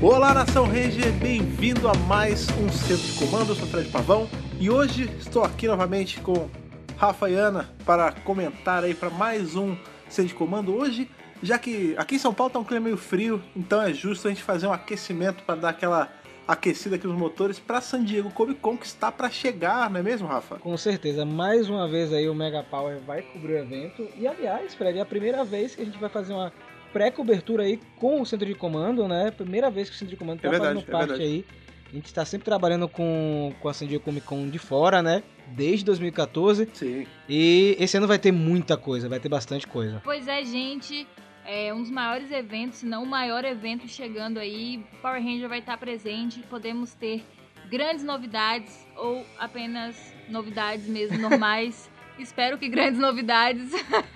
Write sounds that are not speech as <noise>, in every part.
Olá, Nação Ranger, bem-vindo a mais um Centro de Comando. Eu sou Fred Pavão e hoje estou aqui novamente com Rafa e Ana para comentar aí para mais um Centro de Comando. Hoje, já que aqui em São Paulo tá um clima meio frio, então é justo a gente fazer um aquecimento para dar aquela aquecida aqui nos motores para San Diego Comic Con que está para chegar, não é mesmo, Rafa? Com certeza, mais uma vez aí o Mega Power vai cobrir o evento e aliás, Fred, é a primeira vez que a gente vai fazer uma pré-cobertura aí com o centro de comando, né? Primeira vez que o centro de comando está é fazendo é parte aí. A gente está sempre trabalhando com, com a San Diego Comic Con de fora, né? Desde 2014. Sim. E esse ano vai ter muita coisa, vai ter bastante coisa. Pois é, gente. É um dos maiores eventos, se não o maior evento chegando aí. Power Ranger vai estar presente. Podemos ter grandes novidades ou apenas novidades mesmo normais. <laughs> Espero que grandes novidades.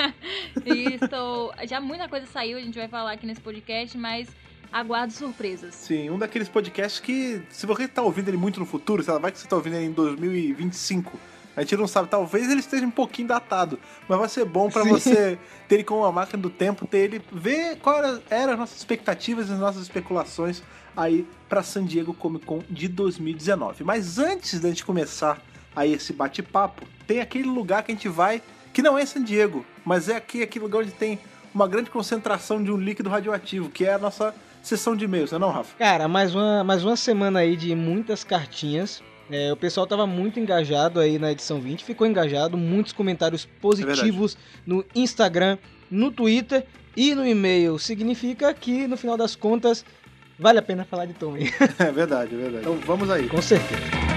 <laughs> e estou. Já muita coisa saiu, a gente vai falar aqui nesse podcast, mas aguardo surpresas. Sim, um daqueles podcasts que, se você está ouvindo ele muito no futuro, sei lá, vai que você está ouvindo ele em 2025 a gente não sabe, talvez ele esteja um pouquinho datado, mas vai ser bom para você ter ele como uma máquina do tempo, ter ele ver quais eram as nossas expectativas e as nossas especulações aí para San Diego Comic Con de 2019. Mas antes da gente começar aí esse bate-papo, tem aquele lugar que a gente vai que não é San Diego, mas é aqui aquele lugar onde tem uma grande concentração de um líquido radioativo, que é a nossa sessão de e-mails, não é não, Rafa? Cara, mais uma, mais uma semana aí de muitas cartinhas é, o pessoal estava muito engajado aí na edição 20, ficou engajado, muitos comentários positivos é no Instagram, no Twitter e no e-mail. Significa que, no final das contas, vale a pena falar de Tommy. <laughs> É verdade, é verdade. Então vamos aí. Com certeza.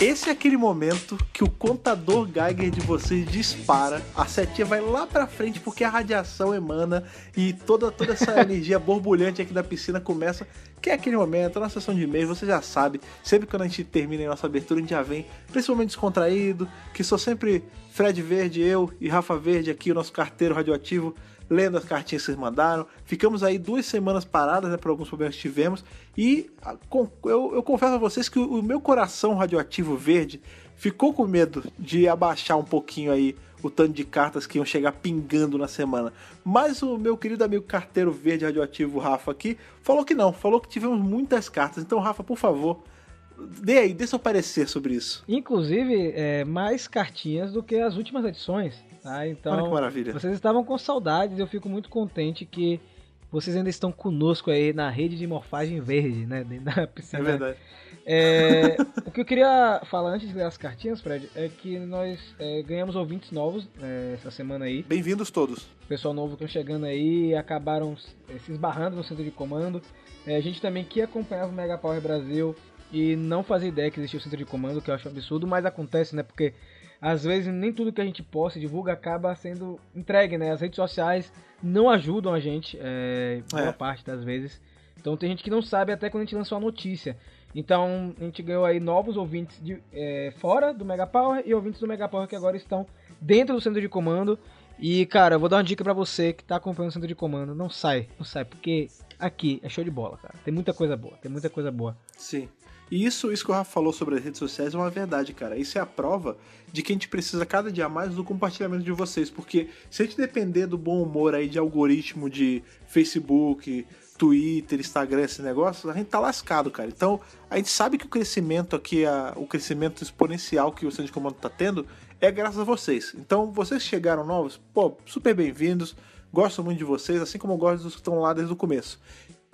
Esse é aquele momento que o contador Geiger de vocês dispara, a setinha vai lá pra frente porque a radiação emana e toda, toda essa <laughs> energia borbulhante aqui da piscina começa, que é aquele momento, na sessão de e-mail, você já sabe, sempre quando a gente termina a nossa abertura, a gente já vem principalmente descontraído, que sou sempre Fred Verde, eu e Rafa Verde aqui, o nosso carteiro radioativo, lendo as cartinhas que vocês mandaram. Ficamos aí duas semanas paradas, né, por alguns problemas que tivemos. E eu, eu confesso a vocês que o meu coração radioativo verde ficou com medo de abaixar um pouquinho aí o tanto de cartas que iam chegar pingando na semana. Mas o meu querido amigo carteiro verde radioativo Rafa aqui falou que não, falou que tivemos muitas cartas. Então, Rafa, por favor, dê aí, dê seu parecer sobre isso. Inclusive, é, mais cartinhas do que as últimas edições. Tá? Então, Olha que maravilha. Vocês estavam com saudades, eu fico muito contente que vocês ainda estão conosco aí na rede de morfagem verde, né? Dentro da <laughs> piscina. É verdade. É, o que eu queria falar antes de ler as cartinhas, Fred, é que nós é, ganhamos ouvintes novos é, essa semana aí. Bem-vindos todos. Pessoal novo que estão chegando aí acabaram é, se esbarrando no centro de comando. É, a gente também que acompanhava o Mega Power Brasil e não fazia ideia que existia o centro de comando, que eu acho absurdo, mas acontece, né? Porque às vezes nem tudo que a gente posta e divulga acaba sendo entregue, né? As redes sociais não ajudam a gente, é, boa é. parte das vezes. Então tem gente que não sabe até quando a gente lançou a notícia. Então a gente ganhou aí novos ouvintes de, é, fora do Mega Power e ouvintes do Mega Power que agora estão dentro do centro de comando. E cara, eu vou dar uma dica para você que tá acompanhando o centro de comando, não sai, não sai, porque aqui é show de bola, cara. Tem muita coisa boa, tem muita coisa boa. Sim. E isso, isso que o Rafa falou sobre as redes sociais é uma verdade, cara. Isso é a prova de que a gente precisa cada dia mais do compartilhamento de vocês. Porque se a gente depender do bom humor aí de algoritmo de Facebook, Twitter, Instagram, esse negócio, a gente tá lascado, cara. Então, a gente sabe que o crescimento aqui, a, o crescimento exponencial que o Centro de Comando tá tendo, é graças a vocês. Então, vocês chegaram novos, pô, super bem-vindos. Gosto muito de vocês, assim como gosto dos que estão lá desde o começo.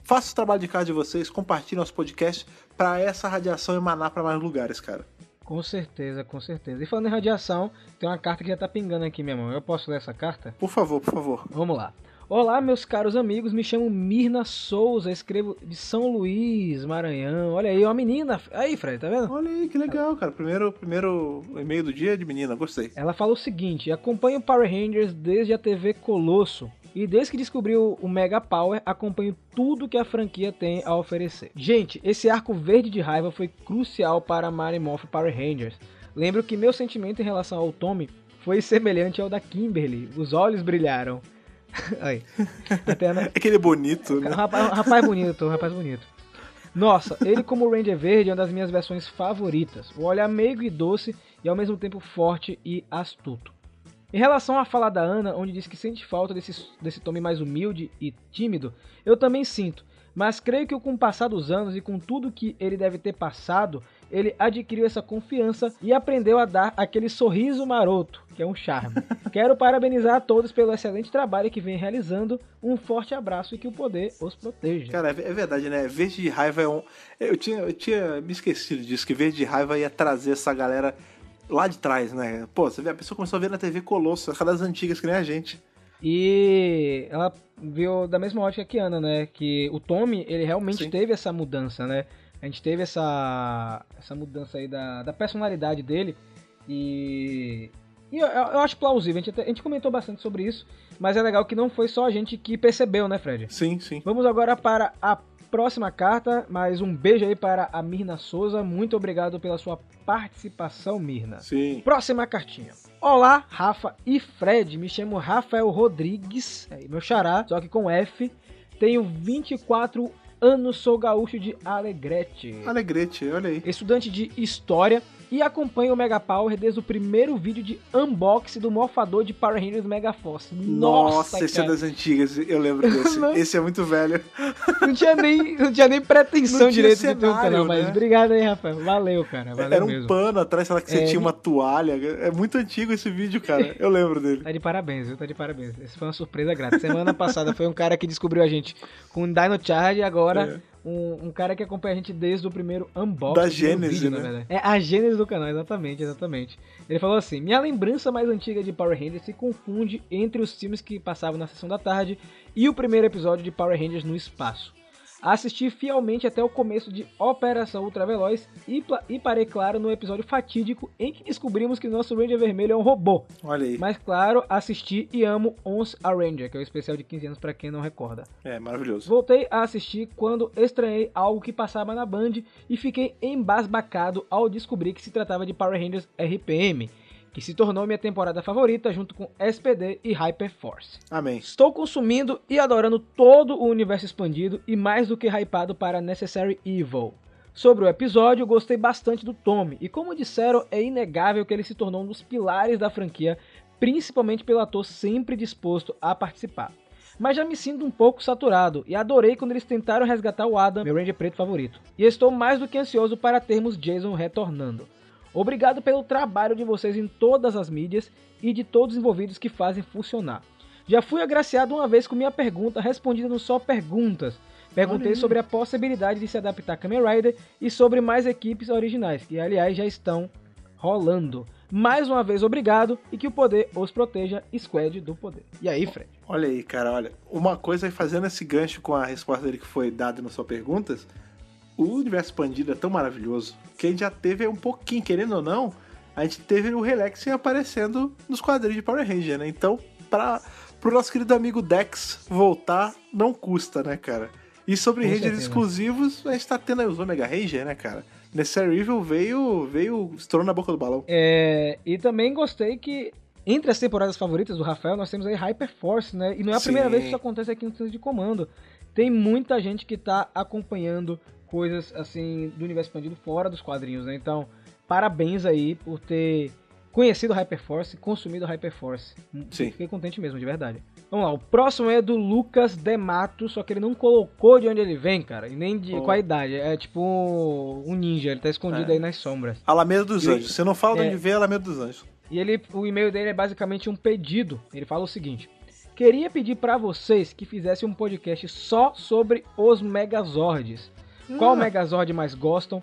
Faça o trabalho de casa de vocês, compartilhe nosso podcast para essa radiação emanar para mais lugares, cara. Com certeza, com certeza. E falando em radiação, tem uma carta que já tá pingando aqui, meu irmão. Eu posso ler essa carta? Por favor, por favor. Vamos lá. Olá, meus caros amigos, me chamo Mirna Souza, escrevo de São Luís, Maranhão. Olha aí, uma menina. Aí, Fred, tá vendo? Olha aí, que legal, cara. Primeiro, primeiro e-mail do dia é de menina, gostei. Ela fala o seguinte: acompanho Power Rangers desde a TV Colosso. E desde que descobriu o Mega Power, acompanho tudo que a franquia tem a oferecer. Gente, esse arco verde de raiva foi crucial para Mary Morph Power Rangers. Lembro que meu sentimento em relação ao Tommy foi semelhante ao da Kimberly. Os olhos brilharam. <laughs> Aí. Até, né? É que ele é bonito, né? Rapaz, rapaz bonito, rapaz bonito. Nossa, ele como Ranger Verde é uma das minhas versões favoritas. O olhar meigo e doce e ao mesmo tempo forte e astuto. Em relação à fala da Ana, onde diz que sente falta desse, desse Tommy mais humilde e tímido, eu também sinto. Mas creio que com o passar dos anos e com tudo que ele deve ter passado, ele adquiriu essa confiança e aprendeu a dar aquele sorriso maroto, que é um charme. <laughs> Quero parabenizar a todos pelo excelente trabalho que vem realizando. Um forte abraço e que o poder os proteja. Cara, é verdade, né? Verde de raiva é um. Eu tinha, eu tinha me esquecido disso, que Verde de raiva ia trazer essa galera lá de trás, né? Pô, você vê, a pessoa começou a ver na TV Colosso, aquelas antigas que nem a gente. E ela viu da mesma ótica que Ana, né? Que o Tommy, ele realmente Sim. teve essa mudança, né? A gente teve essa, essa mudança aí da, da personalidade dele. E, e eu, eu, acho plausível. A gente, até, a gente comentou bastante sobre isso. Mas é legal que não foi só a gente que percebeu, né, Fred? Sim, sim. Vamos agora para a próxima carta, mais um beijo aí para a Mirna Souza. Muito obrigado pela sua participação, Mirna. Sim. Próxima cartinha. Olá, Rafa e Fred. Me chamo Rafael Rodrigues, é meu xará, só que com F. Tenho 24 anos, sou gaúcho de Alegrete. Alegrete, olha aí. Estudante de História e acompanha o Mega Power desde o primeiro vídeo de unboxing do morfador de Power Rangers Mega Force. Nossa, Nossa esse é das antigas, eu lembro <laughs> desse. esse é muito velho. Não tinha nem, não tinha nem pretensão direito cenário, de ter um canal, mas né? obrigado aí, Rafael. Valeu, cara. Valeu Era um mesmo. pano atrás, sei lá, que você é, tinha uma toalha. É muito antigo esse vídeo, cara. Eu lembro dele. Tá de parabéns, viu? Tá de parabéns. Essa foi uma surpresa grata. Semana passada foi um cara que descobriu a gente com Dino Charge e agora... É um, um, cara que acompanha a gente desde o primeiro unboxing. Da Gênese, né? É a Gênese do canal, exatamente, exatamente. Ele falou assim: Minha lembrança mais antiga de Power Rangers se confunde entre os filmes que passavam na sessão da tarde e o primeiro episódio de Power Rangers no espaço. Assisti fielmente até o começo de Operação Ultraveloz e, e parei claro no episódio fatídico em que descobrimos que nosso Ranger Vermelho é um robô. Olha aí. Mas claro, assisti e amo Ons a Ranger, que é o especial de 15 anos para quem não recorda. É, maravilhoso. Voltei a assistir quando estranhei algo que passava na Band e fiquei embasbacado ao descobrir que se tratava de Power Rangers RPM que se tornou minha temporada favorita junto com SPD e Hyperforce. Amém. Estou consumindo e adorando todo o universo expandido e mais do que hypado para Necessary Evil. Sobre o episódio, gostei bastante do Tommy, e como disseram, é inegável que ele se tornou um dos pilares da franquia, principalmente pelo ator sempre disposto a participar. Mas já me sinto um pouco saturado e adorei quando eles tentaram resgatar o Adam, meu Ranger preto favorito. E estou mais do que ansioso para termos Jason retornando. Obrigado pelo trabalho de vocês em todas as mídias e de todos os envolvidos que fazem funcionar. Já fui agraciado uma vez com minha pergunta respondida no Só Perguntas. Perguntei sobre a possibilidade de se adaptar a Kamen Rider e sobre mais equipes originais, que aliás já estão rolando. Mais uma vez, obrigado e que o poder os proteja, Squad do poder. E aí, Fred? Olha aí, cara, olha. Uma coisa, fazendo esse gancho com a resposta dele que foi dada no Só Perguntas, o universo expandido é tão maravilhoso que a gente já teve um pouquinho, querendo ou não, a gente teve o Relaxing aparecendo nos quadrinhos de Power Ranger, né? Então, para pro nosso querido amigo Dex voltar, não custa, né, cara? E sobre Rangers certeza. exclusivos, a gente tá tendo aí os Omega Ranger, né, cara? Necessary Evil veio, veio, estourou na boca do balão. É, e também gostei que entre as temporadas favoritas do Rafael, nós temos aí Hyperforce, né? E não é a Sim. primeira vez que isso acontece aqui no Centro de Comando. Tem muita gente que tá acompanhando coisas assim do universo expandido fora dos quadrinhos, né? Então, parabéns aí por ter conhecido Hyperforce, consumido Hyperforce. Sim. Fiquei contente mesmo, de verdade. Vamos lá, o próximo é do Lucas Demato, só que ele não colocou de onde ele vem, cara, e nem de oh. qual idade. É tipo um ninja, ele tá escondido é. aí nas sombras. Alameda dos Anjos. Você não fala de é. onde vem Alameda dos Anjos. E ele, o e-mail dele é basicamente um pedido. Ele fala o seguinte: Queria pedir para vocês que fizessem um podcast só sobre os Megazords. Qual Megazord mais gostam?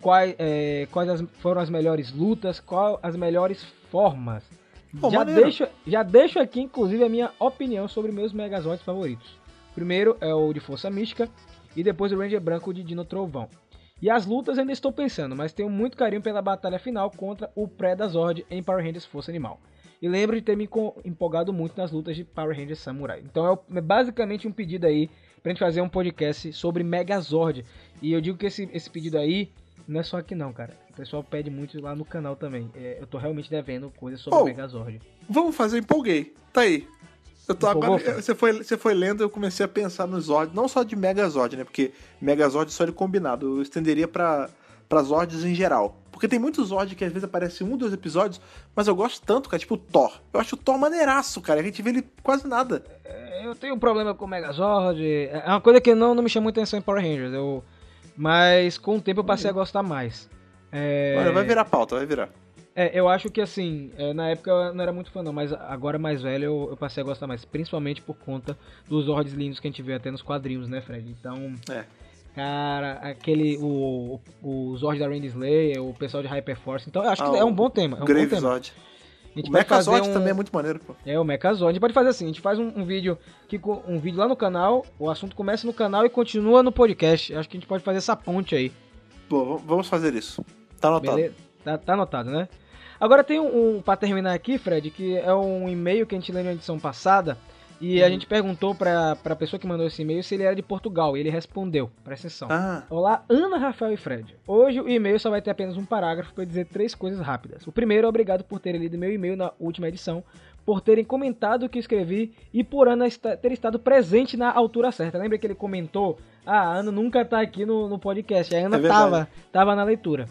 Quais, é, quais as, foram as melhores lutas? Quais as melhores formas? Pô, já, deixo, já deixo aqui, inclusive, a minha opinião sobre meus Megazords favoritos. Primeiro é o de Força Mística e depois o Ranger Branco de Dino Trovão. E as lutas ainda estou pensando, mas tenho muito carinho pela batalha final contra o Predazord em Power Rangers Força Animal. E lembro de ter me empolgado muito nas lutas de Power Rangers Samurai. Então é, é basicamente um pedido aí pra gente fazer um podcast sobre Megazord. E eu digo que esse, esse pedido aí não é só aqui não, cara. O pessoal pede muito lá no canal também. É, eu tô realmente devendo coisas sobre oh, Megazord. Vamos fazer, empolguei. Tá aí. Eu tô agora, você, foi, você foi lendo, eu comecei a pensar nos Zord, não só de Megazord, né? Porque Megazord é só de combinado. Eu estenderia pra Zords em geral. Porque tem muitos Zord que às vezes aparecem um, dois episódios, mas eu gosto tanto, cara, tipo o Thor. Eu acho o Thor maneiraço, cara. A gente vê ele quase nada. É, eu tenho um problema com o Megazord. É uma coisa que não, não me chama muita atenção em Power Rangers. Eu... Mas com o tempo eu passei a gostar mais. É... Olha, vai virar pauta, vai virar. É, eu acho que assim, é, na época eu não era muito fã não, mas agora mais velho eu, eu, passei a gostar mais, principalmente por conta dos Zords lindos que a gente vê até nos quadrinhos, né, Fred? Então, é. Cara, aquele, o, o Zord da Randy Slayer, o pessoal de Hyperforce, então eu acho ah, que é um bom tema, é um Grave bom tema. Zord. A gente o Mechazord um... também é muito maneiro, pô. É, o Mechazord. A gente pode fazer assim, a gente faz um, um, vídeo que, um vídeo lá no canal, o assunto começa no canal e continua no podcast. Acho que a gente pode fazer essa ponte aí. Pô, vamos fazer isso. Tá anotado. Beleza? Tá, tá anotado, né? Agora tem um, um para terminar aqui, Fred, que é um e-mail que a gente leu na edição passada. E uhum. a gente perguntou pra, pra pessoa que mandou esse e-mail se ele era de Portugal. E ele respondeu. Presta atenção. Ah. Olá, Ana, Rafael e Fred. Hoje o e-mail só vai ter apenas um parágrafo para dizer três coisas rápidas. O primeiro obrigado por terem lido meu e-mail na última edição, por terem comentado o que escrevi e por Ana ter estado presente na altura certa. Lembra que ele comentou? Ah, a Ana nunca tá aqui no, no podcast. A Ana é tava, tava na leitura.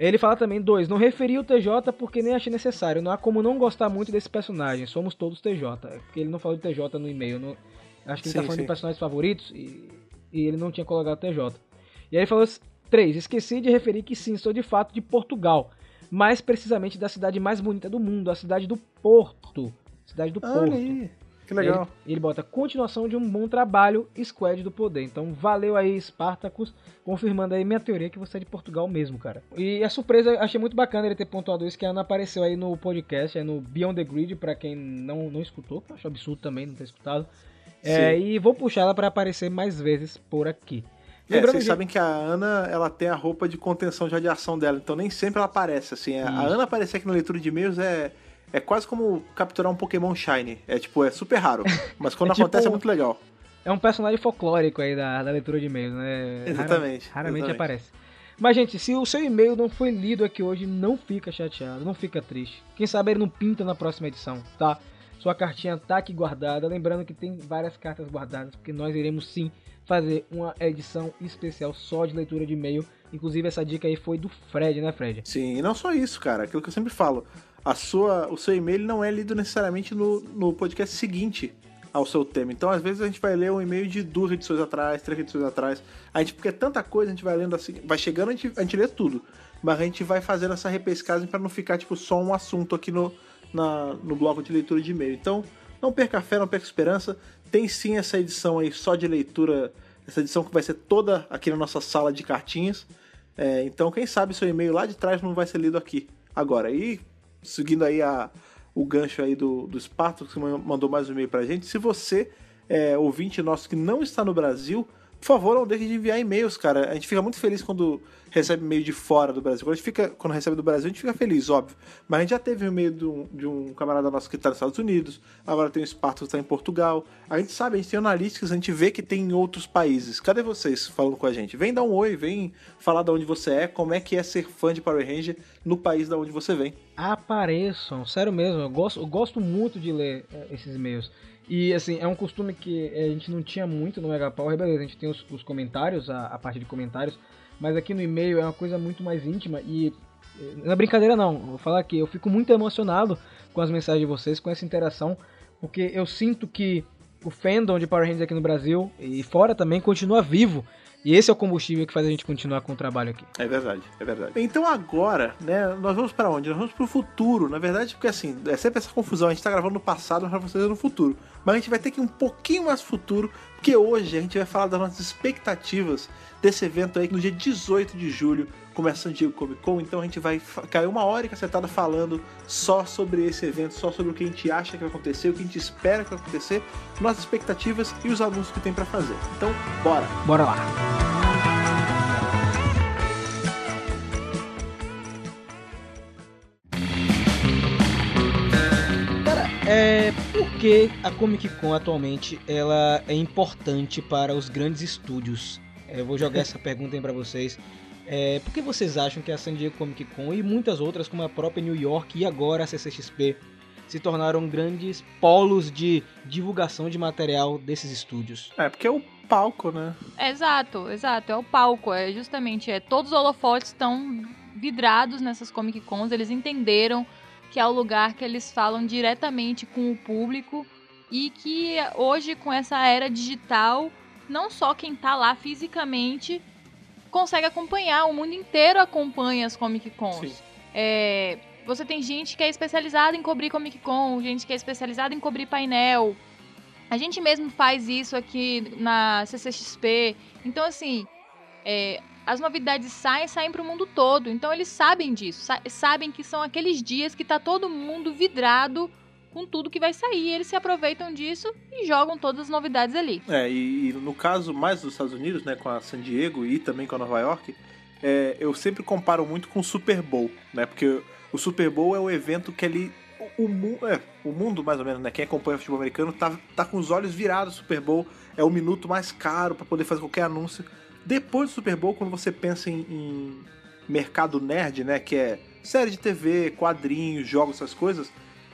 Ele fala também, dois, não referi o TJ porque nem achei necessário. Não há como não gostar muito desse personagem. Somos todos TJ. Porque ele não falou de TJ no e-mail. Não... Acho que ele tá sim, tá falando sim. de personagens favoritos e... e, ele não tinha colocado TJ. E aí ele falou, três, esqueci de referir que sim, sou de fato de Portugal. Mais precisamente da cidade mais bonita do mundo, a cidade do Porto. Cidade do Porto. Aí. Que legal. Ele, ele, bota continuação de um bom trabalho, Squad do Poder. Então, valeu aí, Spartacus, confirmando aí minha teoria que você é de Portugal mesmo, cara. E a surpresa, achei muito bacana ele ter pontuado isso, que a Ana apareceu aí no podcast, é no Beyond the Grid, pra quem não, não escutou, acho absurdo também não ter escutado. É, e vou puxar ela para aparecer mais vezes por aqui. É, vocês sabem que a Ana, ela tem a roupa de contenção de radiação dela, então nem sempre ela aparece, assim. A, a Ana aparecer aqui na leitura de e-mails é é quase como capturar um Pokémon Shiny. É tipo, é super raro. <laughs> Mas quando é tipo, acontece é muito legal. É um personagem folclórico aí da, da leitura de e-mails, né? Exatamente. Rara, raramente exatamente. aparece. Mas, gente, se o seu e-mail não foi lido aqui hoje, não fica chateado, não fica triste. Quem sabe ele não pinta na próxima edição, tá? Sua cartinha tá aqui guardada. Lembrando que tem várias cartas guardadas, porque nós iremos sim fazer uma edição especial só de leitura de e-mail. Inclusive, essa dica aí foi do Fred, né, Fred? Sim, e não só isso, cara. Aquilo que eu sempre falo a sua, o seu e-mail não é lido necessariamente no, no podcast seguinte ao seu tema. Então, às vezes, a gente vai ler um e-mail de duas edições atrás, três edições atrás. A gente, porque é tanta coisa, a gente vai lendo assim, vai chegando, a gente, a gente lê tudo. Mas a gente vai fazendo essa repescagem para não ficar, tipo, só um assunto aqui no, na, no bloco de leitura de e-mail. Então, não perca fé, não perca esperança. Tem sim essa edição aí só de leitura, essa edição que vai ser toda aqui na nossa sala de cartinhas. É, então, quem sabe seu e-mail lá de trás não vai ser lido aqui agora. E seguindo aí a, o gancho aí do, do Spartacus, que mandou mais um e-mail pra gente. Se você é ouvinte nosso que não está no Brasil, por favor, não deixe de enviar e-mails, cara. A gente fica muito feliz quando recebe e-mail de fora do Brasil. Quando, a gente fica, quando recebe do Brasil, a gente fica feliz, óbvio. Mas a gente já teve um e-mail de um, de um camarada nosso que está nos Estados Unidos, agora tem o Spartacus que está em Portugal. A gente sabe, a gente tem analíticas, a gente vê que tem em outros países. Cadê vocês falando com a gente? Vem dar um oi, vem falar de onde você é, como é que é ser fã de Power Ranger no país da onde você vem. Apareçam, sério mesmo, eu gosto, eu gosto muito de ler é, esses e-mails. E assim, é um costume que a gente não tinha muito no Mega Power, beleza, a gente tem os, os comentários, a, a, parte de comentários, mas aqui no e-mail é uma coisa muito mais íntima e não é brincadeira não, vou falar aqui, eu fico muito emocionado com as mensagens de vocês, com essa interação, porque eu sinto que o fandom de Power Rangers aqui no Brasil e fora também continua vivo. E esse é o combustível que faz a gente continuar com o trabalho aqui. É verdade, é verdade. Então agora, né, nós vamos para onde? Nós vamos para o futuro. Na verdade, porque assim, é sempre essa confusão. A gente está gravando no passado, mas para vocês é no futuro. Mas a gente vai ter que ir um pouquinho mais futuro, porque hoje a gente vai falar das nossas expectativas desse evento aí, no dia 18 de julho, começa San Diego Comic Con. Então a gente vai cair uma hora e cacetada falando só sobre esse evento, só sobre o que a gente acha que vai acontecer, o que a gente espera que vai acontecer, nossas expectativas e os anúncios que tem para fazer. Então, bora! Bora lá! é, por que a Comic Con atualmente ela é importante para os grandes estúdios? É, eu vou jogar essa <laughs> pergunta aí para vocês. É, por que vocês acham que a San Diego Comic Con e muitas outras, como a própria New York e agora a CCXP, se tornaram grandes polos de divulgação de material desses estúdios? É, porque é o palco, né? Exato, exato, é o palco. É justamente, é, todos os holofotes estão vidrados nessas Comic Cons, eles entenderam que é o lugar que eles falam diretamente com o público e que hoje com essa era digital, não só quem tá lá fisicamente consegue acompanhar, o mundo inteiro acompanha as Comic Cons. É, você tem gente que é especializada em cobrir Comic Con, gente que é especializada em cobrir painel. A gente mesmo faz isso aqui na CCXP. Então, assim, é, as novidades saem, saem para o mundo todo. Então eles sabem disso, sa sabem que são aqueles dias que tá todo mundo vidrado com tudo que vai sair. Eles se aproveitam disso e jogam todas as novidades ali. É, e, e no caso mais dos Estados Unidos, né, com a San Diego e também com a Nova York, é, eu sempre comparo muito com o Super Bowl, né? Porque o Super Bowl é o evento que ele o, o, é, o, mundo, mais ou menos, né? Quem acompanha o futebol americano tá, tá com os olhos virados. Super Bowl é o minuto mais caro para poder fazer qualquer anúncio. Depois do Super Bowl, quando você pensa em, em mercado nerd, né, que é série de TV, quadrinhos, jogos, essas coisas,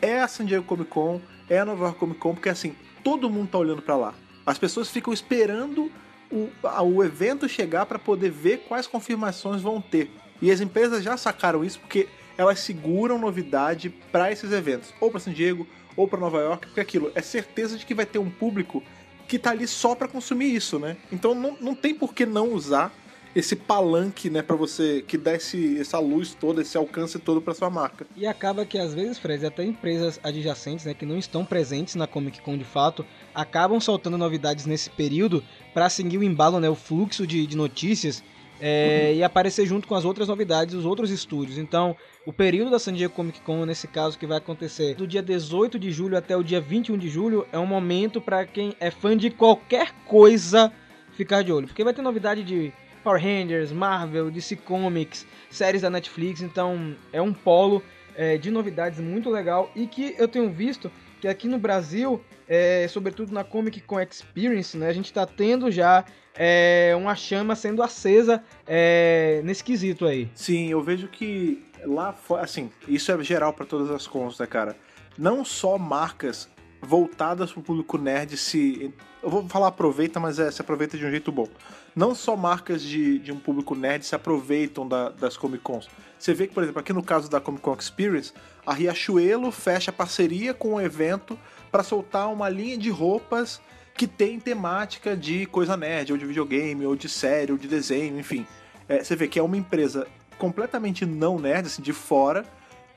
é a San Diego Comic Con, é a Nova York Comic Con, porque assim, todo mundo tá olhando para lá. As pessoas ficam esperando o, o evento chegar para poder ver quais confirmações vão ter. E as empresas já sacaram isso porque elas seguram novidade para esses eventos, ou para San Diego, ou para Nova York, porque aquilo é certeza de que vai ter um público que tá ali só para consumir isso, né? Então não, não tem por que não usar esse palanque, né, para você que dá esse, essa luz toda, esse alcance todo para sua marca. E acaba que às vezes, Fred, até empresas adjacentes, né, que não estão presentes na Comic Con de fato, acabam soltando novidades nesse período para seguir o embalo, né, o fluxo de, de notícias é, uhum. e aparecer junto com as outras novidades dos outros estúdios. Então, o período da San Diego Comic Con, nesse caso, que vai acontecer do dia 18 de julho até o dia 21 de julho, é um momento para quem é fã de qualquer coisa ficar de olho. Porque vai ter novidade de Power Rangers, Marvel, DC Comics, séries da Netflix, então é um polo é, de novidades muito legal e que eu tenho visto que aqui no Brasil, é, sobretudo na Comic Con Experience, né, a gente está tendo já é, uma chama sendo acesa é, nesse quesito aí. Sim, eu vejo que lá fora, assim, isso é geral para todas as cons, né, cara? Não só marcas voltadas para o público nerd se. Eu vou falar aproveita, mas é, se aproveita de um jeito bom. Não só marcas de, de um público nerd se aproveitam da, das Comic Cons. Você vê que, por exemplo, aqui no caso da Comic Con Experience, a Riachuelo fecha parceria com o evento para soltar uma linha de roupas que tem temática de coisa nerd, ou de videogame, ou de série, ou de desenho, enfim. É, você vê que é uma empresa completamente não nerd, assim, de fora,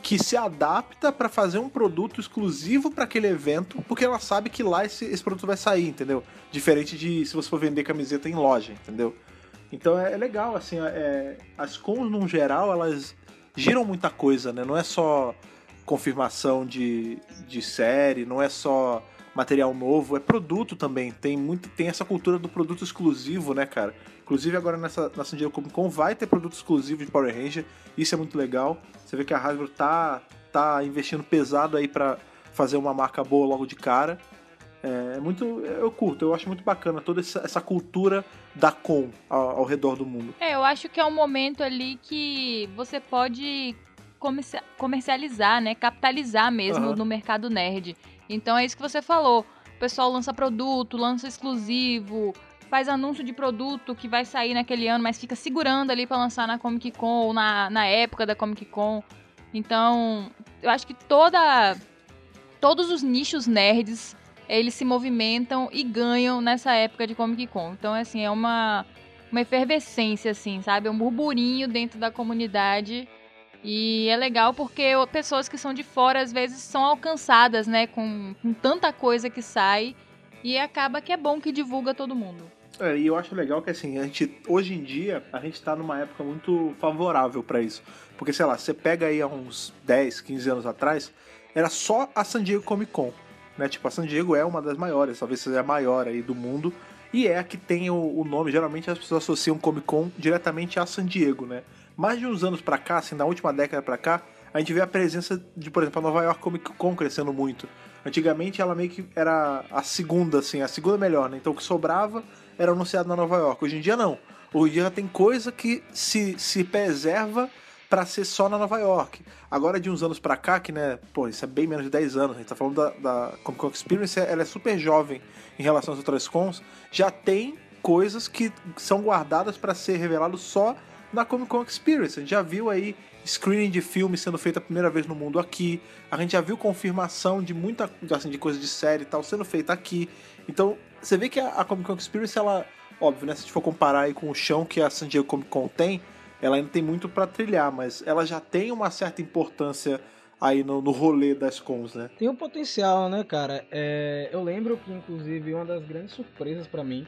que se adapta para fazer um produto exclusivo para aquele evento, porque ela sabe que lá esse, esse, produto vai sair, entendeu? Diferente de se você for vender camiseta em loja, entendeu? Então é, é legal, assim, é, as cons no geral, elas giram muita coisa, né? Não é só confirmação de, de série, não é só material novo, é produto também. Tem muito, tem essa cultura do produto exclusivo, né, cara? Inclusive agora nessa na San Diego Comic Con vai ter produto exclusivo de Power Ranger. Isso é muito legal. Você vê que a Hasbro tá tá investindo pesado aí para fazer uma marca boa logo de cara. É, é muito, eu curto, eu acho muito bacana toda essa, essa cultura da com ao, ao, redor do mundo. É, eu acho que é um momento ali que você pode comercializar, né, capitalizar mesmo uhum. no mercado nerd. Então é isso que você falou. O pessoal lança produto, lança exclusivo, faz anúncio de produto que vai sair naquele ano, mas fica segurando ali para lançar na Comic Con ou na, na época da Comic Con. Então, eu acho que toda todos os nichos nerds eles se movimentam e ganham nessa época de Comic Con. Então, assim, é uma, uma efervescência, assim, sabe? É um burburinho dentro da comunidade. E é legal porque pessoas que são de fora, às vezes, são alcançadas, né? Com, com tanta coisa que sai. E acaba que é bom que divulga todo mundo. É, e eu acho legal que assim, a gente, hoje em dia, a gente tá numa época muito favorável para isso. Porque, sei lá, você pega aí há uns 10, 15 anos atrás, era só a San Diego Comic Con. Né? Tipo, a San Diego é uma das maiores, talvez seja a maior aí do mundo. E é a que tem o, o nome, geralmente as pessoas associam Comic Con diretamente a San Diego, né? Mais de uns anos pra cá, assim, na última década pra cá, a gente vê a presença de, por exemplo, a Nova York Comic Con crescendo muito. Antigamente ela meio que era a segunda, assim, a segunda melhor, né? Então o que sobrava era anunciado na Nova York. Hoje em dia não. Hoje em dia tem coisa que se, se preserva para ser só na Nova York. Agora de uns anos para cá, que né, pô, isso é bem menos de 10 anos, a gente tá falando da, da Comic Con Experience, ela é super jovem em relação às outras cons, já tem coisas que são guardadas para ser revelado só na Comic Con Experience. A gente já viu aí screening de filme sendo feito a primeira vez no mundo aqui. A gente já viu confirmação de muita assim, de coisa de série e tal sendo feita aqui. Então, você vê que a, a Comic Con Experience, ela, óbvio, né? Se a gente for comparar aí com o chão que a San Diego Comic Con tem, ela ainda tem muito para trilhar, mas ela já tem uma certa importância aí no, no rolê das cons, né? Tem um potencial, né, cara? É, eu lembro que, inclusive, uma das grandes surpresas para mim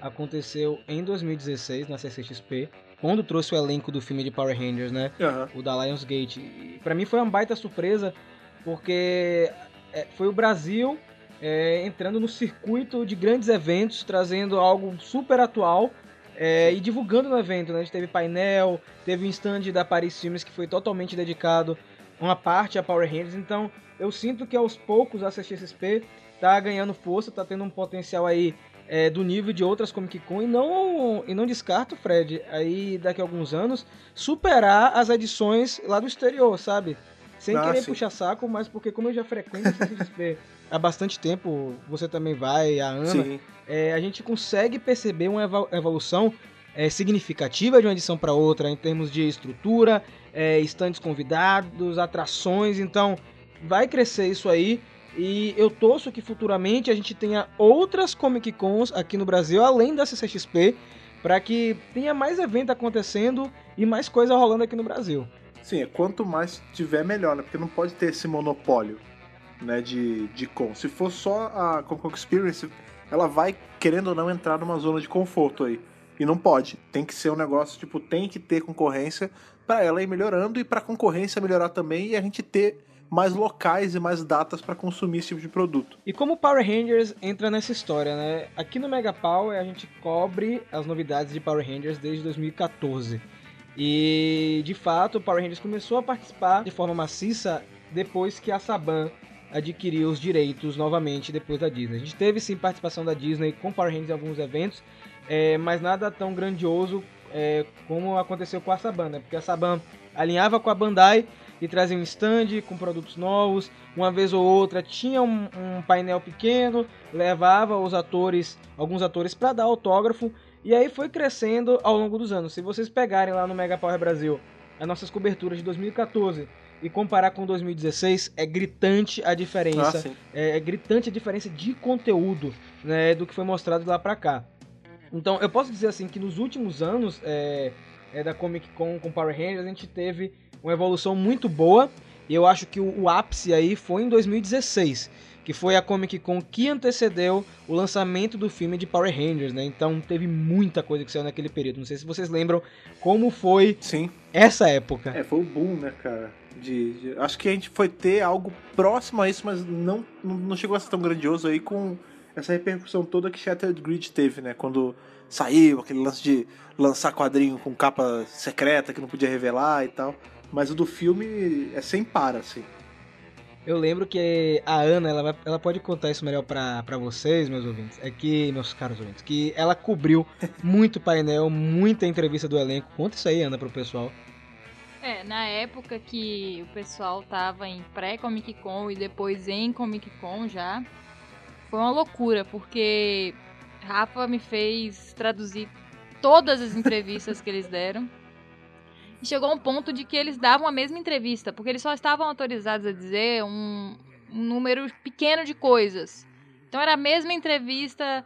aconteceu em 2016 na CCXP, quando trouxe o elenco do filme de Power Rangers, né? Uhum. O da Lionsgate. Para mim foi uma baita surpresa, porque é, foi o Brasil é, entrando no circuito de grandes eventos, trazendo algo super atual é, e divulgando no evento. Né? A gente teve painel, teve um stand da Paris Filmes que foi totalmente dedicado uma parte a Power Rangers. Então eu sinto que aos poucos a CXSP tá ganhando força, tá tendo um potencial aí é, do nível de outras Comic Con e não, e não descarto, Fred, aí daqui a alguns anos, superar as edições lá do exterior, sabe? Sem ah, querer sim. puxar saco, mas porque como eu já frequento a CXP <laughs> há bastante tempo, você também vai, a Ana, é, a gente consegue perceber uma evolução é, significativa de uma edição para outra em termos de estrutura, é, estandes convidados, atrações, então vai crescer isso aí. E eu torço que futuramente a gente tenha outras Comic Cons aqui no Brasil, além da CCXP, para que tenha mais evento acontecendo e mais coisa rolando aqui no Brasil. Sim, quanto mais tiver, melhor, né? Porque não pode ter esse monopólio né, de, de com. Se for só a Con Experience, ela vai, querendo ou não, entrar numa zona de conforto aí. E não pode. Tem que ser um negócio, tipo, tem que ter concorrência para ela ir melhorando e para a concorrência melhorar também e a gente ter mais locais e mais datas para consumir esse tipo de produto. E como Power Rangers entra nessa história, né? Aqui no Mega Power a gente cobre as novidades de Power Rangers desde 2014. E de fato, o Power Rangers começou a participar de forma maciça depois que a Saban adquiriu os direitos novamente depois da Disney. A gente teve sim participação da Disney com Power Rangers em alguns eventos, é, mas nada tão grandioso é, como aconteceu com a Saban, né? Porque a Saban alinhava com a Bandai e trazia um stand com produtos novos. Uma vez ou outra tinha um, um painel pequeno, levava os atores, alguns atores para dar autógrafo e aí foi crescendo ao longo dos anos. Se vocês pegarem lá no Mega Power Brasil as nossas coberturas de 2014 e comparar com 2016, é gritante a diferença. Ah, é, é, gritante a diferença de conteúdo né, do que foi mostrado lá pra cá. Então, eu posso dizer assim que nos últimos anos é, é, da Comic Con com Power Rangers, a gente teve uma evolução muito boa. E eu acho que o, o ápice aí foi em 2016 que foi a Comic Con que antecedeu o lançamento do filme de Power Rangers, né? Então teve muita coisa que saiu naquele período. Não sei se vocês lembram como foi Sim. essa época. É, foi o boom, né, cara? De, de, acho que a gente foi ter algo próximo a isso, mas não, não chegou a ser tão grandioso aí com essa repercussão toda que Shattered Grid teve, né? Quando saiu aquele lance de lançar quadrinho com capa secreta que não podia revelar e tal. Mas o do filme é sem para, assim. Eu lembro que a Ana, ela, ela pode contar isso melhor para vocês, meus ouvintes. É que, meus caros ouvintes, que ela cobriu muito painel, muita entrevista do elenco. Conta isso aí, Ana, pro pessoal. É, na época que o pessoal tava em pré-Comic Con e depois em Comic Con já, foi uma loucura, porque Rafa me fez traduzir todas as entrevistas que eles deram. E chegou a um ponto de que eles davam a mesma entrevista, porque eles só estavam autorizados a dizer um, um número pequeno de coisas. Então era a mesma entrevista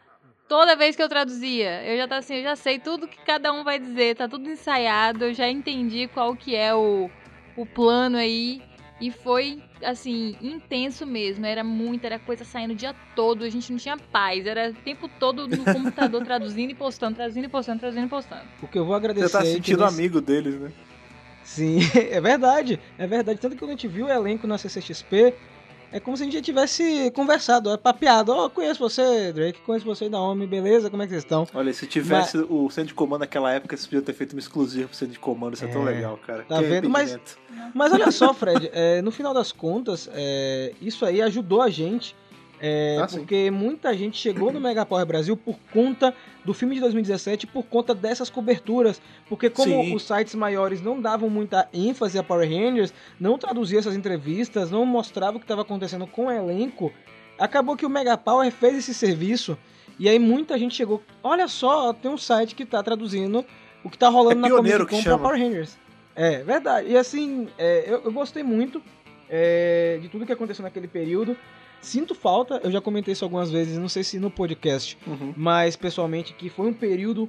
toda vez que eu traduzia. Eu já tá assim, eu já sei tudo que cada um vai dizer, tá tudo ensaiado, eu já entendi qual que é o, o plano aí. E foi, assim, intenso mesmo. Era muito, era coisa saindo o dia todo. A gente não tinha paz. Era o tempo todo no <laughs> computador traduzindo e postando, traduzindo e postando, traduzindo e postando. O que eu vou agradecer. Você tá sentindo amigo deles, né? Sim, <laughs> é verdade, é verdade. Tanto que quando a gente viu o elenco na CCXP, é como se a gente já tivesse conversado, é papeado. Ó, oh, conheço você, Drake, conheço você da Homem, beleza? Como é que vocês estão? Olha, se tivesse Mas... o centro de comando naquela época, você podia ter feito uma exclusiva pro centro de comando, isso é, é tão legal, cara. Tá que vendo? Mas, mas olha só, Fred, <laughs> é, no final das contas, é, isso aí ajudou a gente é, ah, porque muita gente chegou no Mega Power Brasil por conta do filme de 2017, por conta dessas coberturas. Porque como sim. os sites maiores não davam muita ênfase a Power Rangers, não traduziam essas entrevistas, não mostrava o que estava acontecendo com o elenco, acabou que o Mega Power fez esse serviço. E aí muita gente chegou, olha só, tem um site que está traduzindo o que tá rolando É na Comic Con chama. Power Rangers. É, verdade. E assim, é, eu, eu gostei muito é, de tudo que aconteceu naquele período. Sinto falta, eu já comentei isso algumas vezes, não sei se no podcast, Uhum. mas pessoalmente que foi um período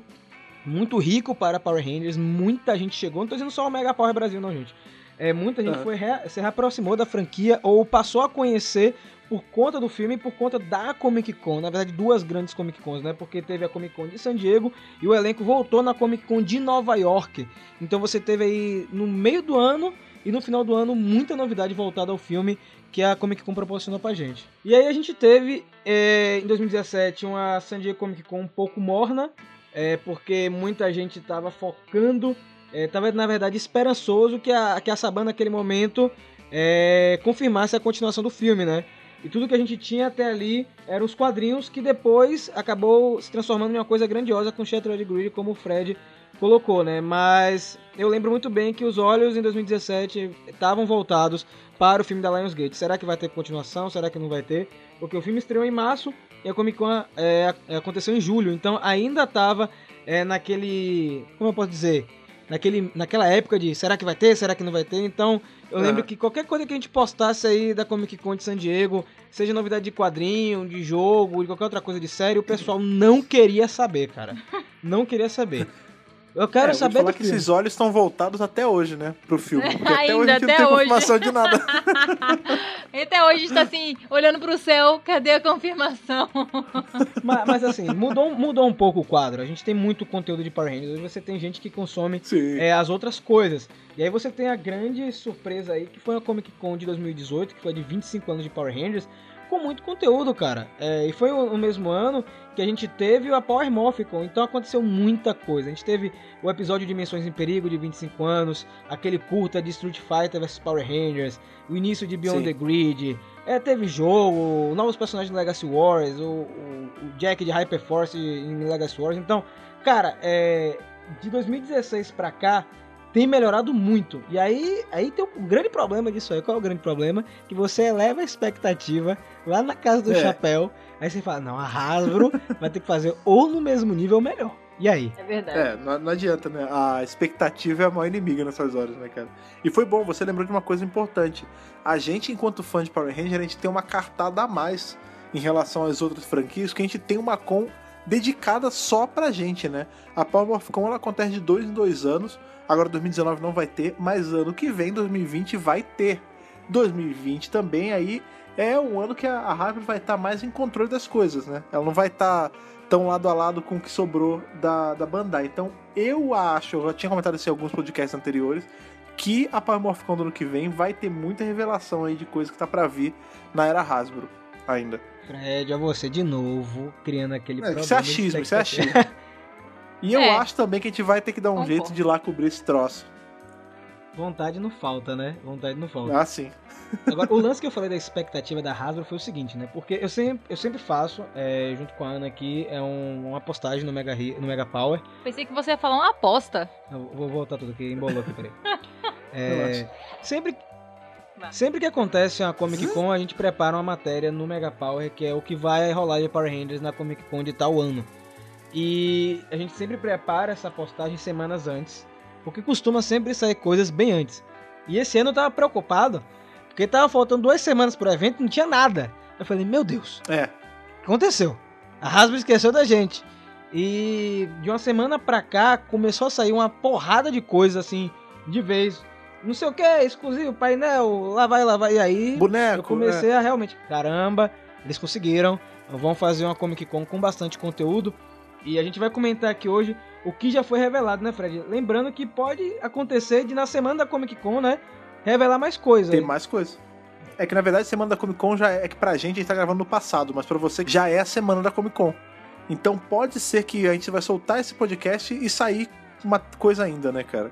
muito rico para Power Rangers, muita gente chegou, não tô dizendo só o Mega Power Brasil não, gente. É, muita gente Aham. foi rea- se reaproximou da franquia ou passou a conhecer por conta do filme e por conta da Comic Con. Na verdade, duas grandes Comic Cons, né? Porque teve a Comic Con de San Diego e o elenco voltou na Comic Con de Nova York. Então você teve aí no meio do ano e no final do ano muita novidade voltada ao filme que a Comic Con proporcionou pra gente. E aí a gente teve é, em 2017 uma San Diego Comic Con um pouco morna, é, porque muita gente tava focando, é, tava na verdade esperançoso que a, que a Saban naquele momento é, confirmasse a continuação do filme, né? E tudo que a gente tinha até ali eram os quadrinhos que depois acabou se transformando em uma coisa grandiosa com Shattered Grid, como o Fred colocou, né? Mas eu lembro muito bem que os olhos em 2017 estavam voltados para o filme da Lionsgate. Será que vai ter continuação? Será que não vai ter? Porque o filme estreou em março e a Comic Con é, aconteceu em julho, então ainda estava naquele, como eu posso dizer, naquele, naquela época de será que vai ter, será que não vai ter? Então eu lembro Aham. que qualquer coisa que a gente postasse aí da Comic Con de San Diego, seja novidade de quadrinho, de jogo, de qualquer outra coisa de série, o pessoal não queria saber, cara. Não queria saber. <laughs> Eu quero É, eu saber falar do que filme. esses olhos estão voltados até hoje, né? Pro filme. <laughs> Porque até hoje Ainda, a gente não até tem hoje. confirmação de nada. <laughs> Até hoje a gente tá assim, olhando pro céu, cadê a confirmação? <laughs> Mas, mas, assim, mudou, mudou um pouco o quadro. A gente tem muito conteúdo de Power Rangers. Hoje você tem gente que consome é, as outras coisas. E aí você tem a grande surpresa aí, que foi a Comic Con de 2018, que foi de 25 anos de Power Rangers, com muito conteúdo, cara. É, e foi o, o mesmo ano que a gente teve a Power Morphicon, então aconteceu muita coisa. A gente teve o episódio Dimensões em Perigo de 25 anos, aquele curta de Street Fighter vs Power Rangers, o início de Beyond Sim. the Grid, é, teve jogo, novos personagens de Legacy Wars, o, o- o Jack de Hyperforce em Legacy Wars. Então, cara, é, de 2016 pra cá, tem melhorado muito. E aí, aí tem um grande problema disso aí. Qual é o grande problema? Que você eleva a expectativa lá na casa do É. chapéu. Aí você fala, não, a Hasbro <laughs> vai ter que fazer ou no mesmo nível ou melhor. E aí? É verdade. É, não, não adianta, né? A expectativa é a maior inimiga nessas horas, né, cara? E foi bom, você lembrou de uma coisa importante. A gente, enquanto fã de Power Ranger, a gente tem uma cartada a mais em relação às outras franquias, que a gente tem uma con dedicada só pra gente, né? A Power of Con ela acontece de dois em dois anos. Agora 2019 não vai ter, mas ano que vem, 2020, vai ter. 2020 também aí é um ano que a a Hasbro vai estar mais em controle das coisas, né? Ela não vai estar tão lado a lado com o que sobrou da, da Bandai. Então eu acho, eu já tinha comentado isso em alguns podcasts anteriores, que a Power Morphicon do ano que vem vai ter muita revelação aí de coisa que tá pra vir na era Hasbro ainda. Fred, a você de novo, criando aquele É, problema. isso é achismo, isso é achismo. <laughs> E eu É. acho também que a gente vai ter que dar um Concordo. jeito de ir lá cobrir esse troço. Vontade não falta, né? Vontade não falta. Ah, sim. <laughs> Agora, o lance que eu falei da expectativa da Hasbro foi o seguinte, né? Porque eu sempre, eu sempre faço, é, junto com a Ana aqui, é um- uma postagem no Mega, no Mega Power. Pensei que você ia falar uma aposta. Eu vou voltar tudo aqui, embolou aqui, peraí. <laughs> É, sempre, sempre que acontece uma Comic Con, a gente prepara uma matéria no Mega Power, que é o que vai rolar de Power Rangers na Comic Con de tal ano. E a gente sempre prepara essa postagem semanas antes, porque costuma sempre sair coisas bem antes. E esse ano eu tava preocupado, porque tava faltando duas semanas pro evento e não tinha nada. Eu falei, meu Deus, É. aconteceu? A Hasbro esqueceu da gente. E de uma semana pra cá começou a sair uma porrada de coisa assim, de vez. Não sei o que, exclusivo, painel, lá vai, lá vai. E aí Boneco. eu comecei a realmente, caramba, eles conseguiram. Vão fazer uma Comic Con com bastante conteúdo. E a gente vai comentar aqui hoje o que já foi revelado, né, Fred? Lembrando que pode acontecer de na semana da Comic Con, né, revelar mais coisa. é, tem mais coisa. É que na verdade semana da Comic Con já é, é que pra gente a gente tá gravando no passado, mas pra você já é a semana da Comic Con. Então pode ser que a gente vai soltar esse podcast e sair uma coisa ainda, né, cara?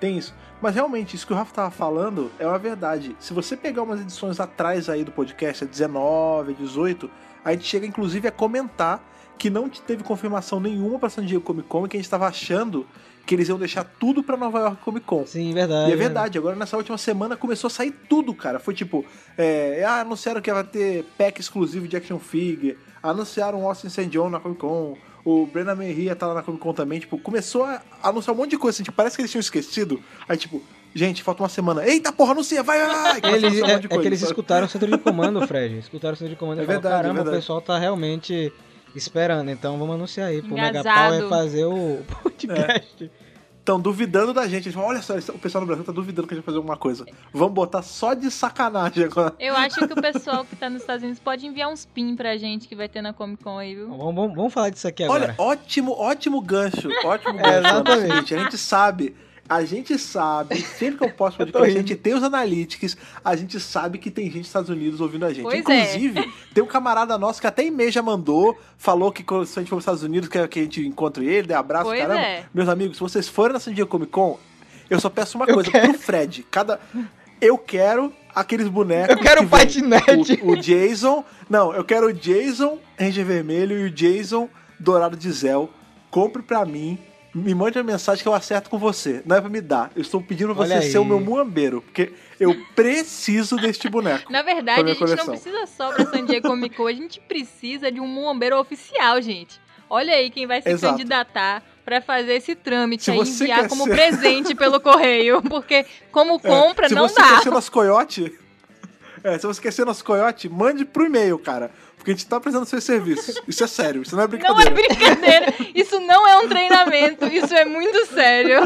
Tem isso. Mas realmente, isso que o Rafa tava falando é uma verdade. Se você pegar umas edições atrás aí do podcast, a 19, a 18, a gente chega inclusive a comentar que não teve confirmação nenhuma pra San Diego Comic Con e que a gente tava achando que eles iam deixar tudo pra Nova York Comic Con. Sim, verdade. E é verdade, agora nessa última semana começou a sair tudo, cara. Foi tipo, é, ah, anunciaram que vai ter pack exclusivo de action figure, anunciaram o Austin St. John na Comic Con, O Brennan Merria tá lá na Comic Con também, tipo, começou a anunciar um monte de coisa, assim, tipo, parece que eles tinham esquecido. Aí, tipo, gente, falta uma semana. Eita, porra, anuncia, vai, vai, vai! Eles, anunciar um é, é que eles sabe? escutaram o centro de comando, Fred. Escutaram o centro de comando e É falaram, verdade, é caramba, o verdade. pessoal tá realmente esperando. Então vamos anunciar aí pro Mega Engasado. Power fazer o <laughs> podcast. Estão duvidando da gente. Eles falam, olha só, o pessoal no Brasil tá duvidando que a gente vai fazer alguma coisa. Vamos botar só de sacanagem agora. Eu acho que o pessoal que tá nos Estados Unidos pode enviar uns pin pra gente que vai ter na Comic Con aí, viu? Vamos, vamos, vamos falar disso aqui agora. Olha, ótimo, ótimo gancho. Ótimo <laughs> É, gancho. É, exatamente. a gente sabe. A gente sabe, sempre que eu posto <laughs> Eu tô podcast, a gente tem os analytics, a gente sabe que tem gente dos Estados Unidos ouvindo a gente. Pois é. Inclusive, tem um camarada nosso que até e-mail já mandou, falou que quando se a gente for para os Estados Unidos, quer que a gente encontre ele, dê abraço, Pois caramba. é. Meus amigos, se vocês forem na San Diego Comic Con, eu só peço uma Eu coisa quero. pro Fred. Cada. Eu quero aqueles bonecos. Eu quero que o patinete. O, o Jason. Não, eu quero o Jason Ranger Vermelho e o Jason Dourado de Zel. Compre pra mim. Me mande uma mensagem que eu acerto com você. Não é pra me dar. Eu estou pedindo pra Olha você ser aí. o meu muambeiro. Porque eu preciso deste boneco. Na verdade, a gente não coleção. precisa só pra San Diego Comic Con, a gente precisa de um muambeiro oficial, gente. Olha aí quem vai se Exato. candidatar pra fazer esse trâmite aí, você enviar como ser- presente pelo correio, <laughs> porque como É, compra se não você dá. quer ser nosso coiote. É, se você quer ser nosso coiote, mande pro e-mail, cara. Porque a gente tá precisando dos seus serviços. Isso é sério, isso não é Não brincadeira. é brincadeira. Isso não é um treinamento. Isso é muito sério.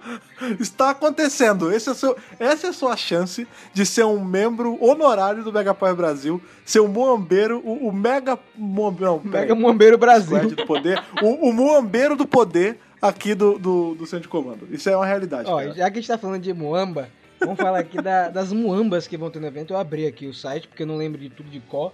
<laughs> Está acontecendo. Esse é seu, essa é a sua chance de ser um membro honorário do Mega Power Brasil, ser um muambeiro, o, o mega muambeiro, não, Mega Muambeiro Brasil. Do poder, o, o muambeiro do poder aqui do, do, do centro de comando. Isso é uma realidade. Ó, cara. já que a gente tá falando de Muamba, vamos falar aqui da- das Muambas que vão ter no evento. Eu abri aqui o site porque eu não lembro de tudo de cor,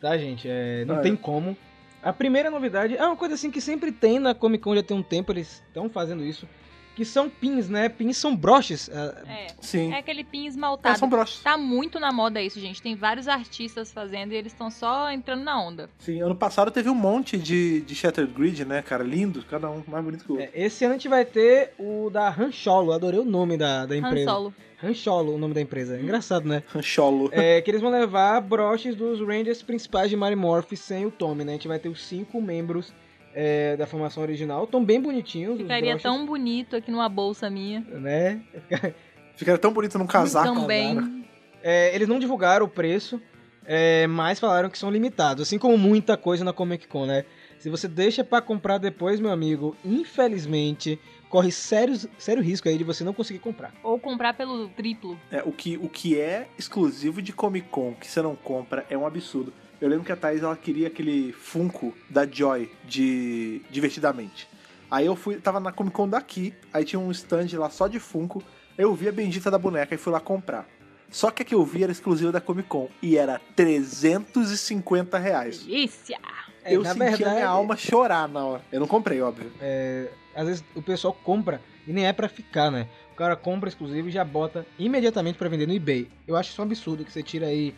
tá, gente? É, não Ah, tem é. como. A primeira novidade é uma coisa assim que sempre tem na Comic Con, já tem um tempo, eles estão fazendo isso. Que são pins, né? Pins são broches. ah, É, Sim. é aquele pin É, esmaltado. são broches. Tá muito na moda isso, gente. Tem vários artistas fazendo e eles estão só entrando na onda. Sim, ano passado teve um monte de, de Shattered Grid, né, cara? Lindo, cada um mais bonito que o outro. é, esse ano a gente vai ter o da Rancholo. Adorei o nome da, da Han empresa. Solo. Rancholo, o nome da empresa. É engraçado, né? Rancholo. É, que eles vão levar broches dos Rangers principais de Mary Morph sem o Tommy, né? A gente vai ter os cinco membros é, da formação original. Estão bem bonitinhos. os Ficaria tão bonito aqui numa bolsa minha. Né? <laughs> Ficaria tão bonito num casaco. Também. É, eles não divulgaram o preço, é, mas falaram que são limitados. Assim como muita coisa na Comic Con, né? Se você deixa pra comprar depois, meu amigo, infelizmente, corre sério, sério risco aí de você não conseguir comprar. Ou comprar pelo triplo. É, o, que, o que é exclusivo de Comic Con, que você não compra, é um absurdo. Eu lembro que a Thaís ela queria aquele Funko da Joy de Divertidamente. Aí eu fui, tava na Comic Con daqui, aí tinha um stand lá só de Funko. Eu vi a bendita da boneca e fui lá comprar. Só que a que eu vi era exclusiva da Comic Con e era 350 reais. Delícia! É, eu na senti a verdade- minha alma chorar na hora. Eu não comprei, óbvio. Às vezes o pessoal compra e nem é pra ficar, né? O cara compra exclusivo e já bota imediatamente pra vender no eBay. Eu acho isso um absurdo que você tira aí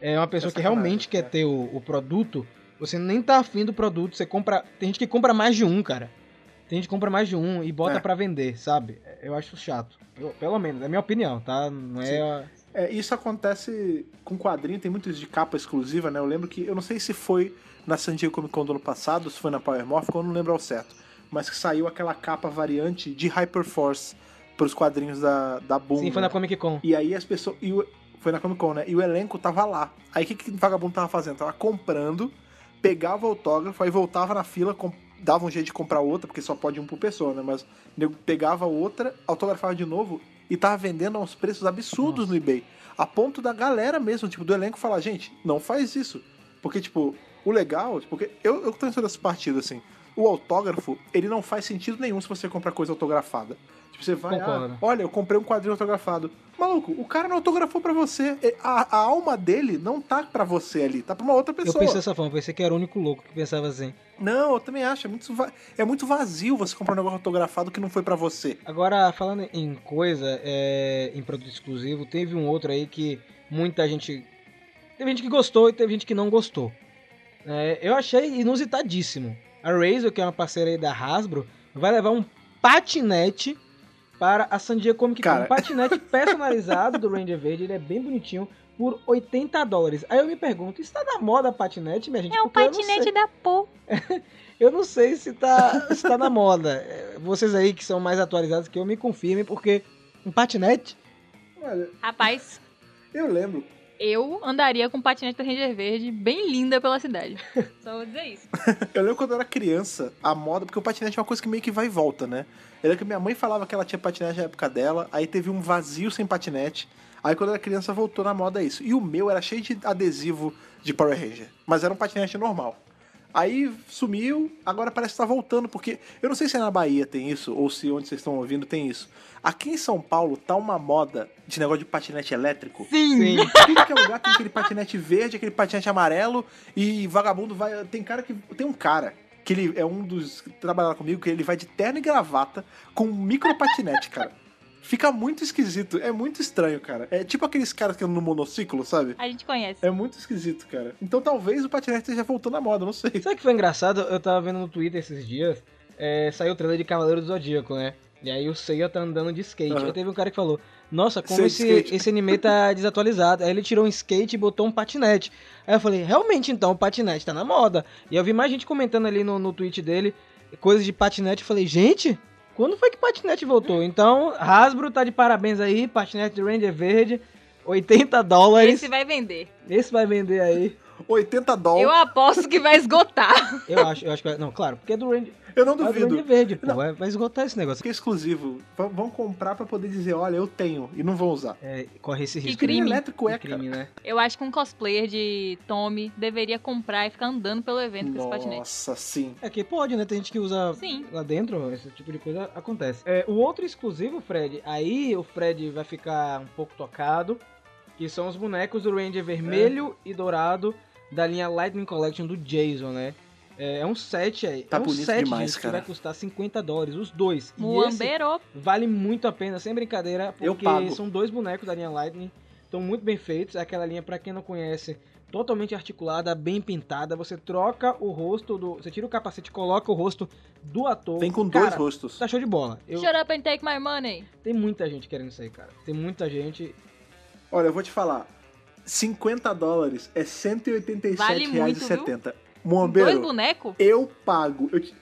é uma pessoa É que realmente quer é. ter o, o produto, você nem tá afim do produto, você compra. Tem gente que compra mais de um, cara. Tem gente que compra mais de um e bota É. pra vender, sabe? Eu acho chato. Eu- pelo menos, é a minha opinião, tá? Não é. A- É, isso acontece com quadrinho, tem muito isso de capa exclusiva, né? Eu lembro que, eu não sei se foi na San Diego Comic Con do ano passado, se foi na Power Morph, eu não lembro ao certo. Mas que saiu aquela capa variante de Hyperforce pros quadrinhos da, da Boom. Sim, foi né? na Comic Con. E aí as pessoas. E o- foi na Comic Con, né? E o elenco tava lá. Aí o que, que o vagabundo tava fazendo? Tava comprando, pegava o autógrafo, aí voltava na fila, com- dava um jeito de comprar outra, porque só pode um por pessoa, né? Mas pegava outra, autografava de novo e tava vendendo a uns preços absurdos Nossa. no eBay. A ponto da galera mesmo, tipo, do elenco falar, gente, não faz isso. Porque, tipo, o legal, porque eu, eu tô nesse partido, assim, o autógrafo, ele não faz sentido nenhum se você comprar coisa autografada. Tipo, você vai, ah, olha, eu comprei um quadrinho autografado. Maluco, o cara não autografou pra você. A, a alma dele não tá pra você ali, tá pra uma outra Eu pessoa. pensei dessa forma, pensei que era o único louco que pensava assim. Não, eu também acho. É muito, é muito vazio você comprar um negócio autografado que não foi pra você. Agora, falando em coisa, é, em produto exclusivo, teve um outro aí que muita gente. Teve gente que gostou e teve gente que não gostou. É, eu achei inusitadíssimo. A Razer, que é uma parceira aí da Hasbro, vai levar um patinete para a San Diego Comic Con. Cara. Um patinete <laughs> personalizado do Ranger Verde, ele é bem bonitinho, por 80 dólares. Aí eu me pergunto, está na moda patinete, minha gente? É o Porque eu não patinete sei- da Pô. <laughs> Eu não sei se tá, se tá na moda. Vocês aí que são mais atualizados que eu me confirmem, porque um patinete Olha, Rapaz, eu lembro. Eu andaria com patinete da Ranger Verde bem linda pela cidade. <laughs> Só vou dizer isso. Eu lembro quando eu era criança, a moda, porque o patinete é uma coisa que meio que vai e volta, né? Eu lembro que minha mãe falava que ela tinha patinete na época dela, aí teve um vazio sem patinete. Aí quando eu era criança voltou na moda isso. E o meu era cheio de adesivo de Power Ranger, mas era um patinete normal. Aí sumiu, agora parece que tá voltando, porque eu não sei se é na Bahia tem isso, ou se onde vocês estão ouvindo tem isso. Aqui em São Paulo tá uma moda de negócio de patinete elétrico. Sim. Tudo que é lugar tem aquele patinete verde, aquele patinete amarelo e vagabundo vai. Tem cara que. Tem um cara que ele é um dos que trabalha comigo, que ele vai de terno e gravata com um micro patinete, cara. Fica muito esquisito, é muito estranho, cara. É tipo aqueles caras que andam no monociclo, sabe? A gente conhece. É muito esquisito, cara. Então talvez o patinete esteja voltando à moda, não sei. Sabe o que foi engraçado? Eu tava vendo no Twitter esses dias, é, saiu o trailer de Cavaleiro do Zodíaco, né? E aí o Seiya tá andando de skate. Aham. Aí teve um cara que falou, nossa, como Sei esse, skate. esse anime tá <laughs> desatualizado. Aí ele tirou um skate e botou um patinete. Aí eu falei, realmente então, o patinete tá na moda. E eu vi mais gente comentando ali no, no tweet dele, coisas de patinete. Eu falei, gente, quando foi que patinete voltou? Então, Hasbro tá de parabéns aí, patinete do Ranger Verde, 80 dólares. Esse vai vender. Esse vai vender aí. 80 dólares. Eu aposto que vai esgotar. Eu acho, eu acho que vai. Não, claro, porque é do Ranger. Eu não É duvido. Verde, pô. Não. Vai, vai esgotar esse negócio. Que é exclusivo. V- vão comprar pra poder dizer, olha, eu tenho e não vão usar. É, corre esse risco. crime. de- elétrico é, de crime, né? Eu acho que um cosplayer de Tommy deveria comprar e ficar andando pelo evento com esse patinete. Nossa, sim. É que pode, né? Tem gente que usa Sim. lá dentro, esse tipo de coisa acontece. É, o outro exclusivo, Fred, aí o Fred vai ficar um pouco tocado, que são os bonecos do Ranger vermelho e dourado da linha Lightning Collection do Jason, né? É, é um set aí. Tá é um bonito set, demais, gente, cara. que vai custar 50 dólares, os dois. E esse Muambeiro. vale muito a pena, sem brincadeira, Eu porque pago. são dois bonecos da linha Lightning, estão muito bem feitos. É aquela linha, pra quem não conhece, totalmente articulada, bem pintada. Você troca o rosto do. Você tira o capacete, coloca o rosto do ator. Vem com Cara, dois rostos. Tá show de bola. Eu, Shut up and take my money. tem muita gente querendo isso aí, cara. Tem muita gente. Olha, eu vou te falar. 50 dólares é Vale muito, viu? 187,70. Dois bonecos? eu pago. Eu, te-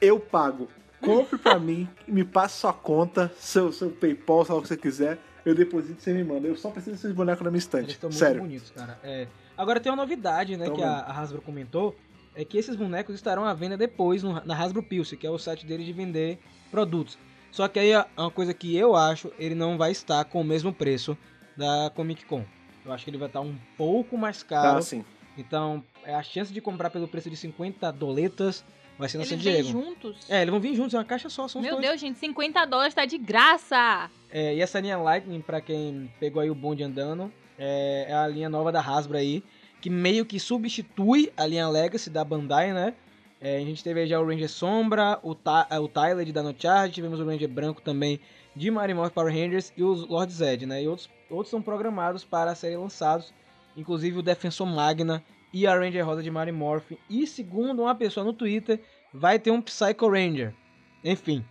eu pago. Compre pra <laughs> mim, me passe sua conta, seu, seu PayPal, sei lá o que você quiser. Eu deposito e você me manda. Eu só preciso desses bonecos na minha Eles estante. estão muito Sério. bonitos, cara. É. Agora tem uma novidade, né, Tão que a, a Hasbro comentou. É que esses bonecos estarão à venda depois no- na Hasbro Pulse, que é o site dele de vender produtos. Só que aí é uma coisa que eu acho, ele não vai estar com o mesmo preço da Comic Con. Eu acho que ele vai estar um pouco mais caro. Ah, sim. Então, é a chance de comprar pelo preço de 50 doletas vai ser na San Eles vêm Diego. juntos? É, eles vão vir juntos, é uma caixa só, Meu dois. Deus, gente, 50 dólares tá de graça. É, e essa linha Lightning, pra quem pegou aí o bonde andando, é, é a linha nova da Hasbro aí, que meio que substitui a linha Legacy da Bandai, né? É, a gente teve aí já o Ranger Sombra, o, Ty o Tyler de Dino Charge, tivemos o Ranger Branco também de Morphin Power Rangers e os Lord Zed, né? E outros, outros são programados para serem lançados, inclusive o Defensor Magna e a Ranger Rosa de Mighty Morphin. E segundo uma pessoa no Twitter, vai ter um Psycho Ranger. Enfim,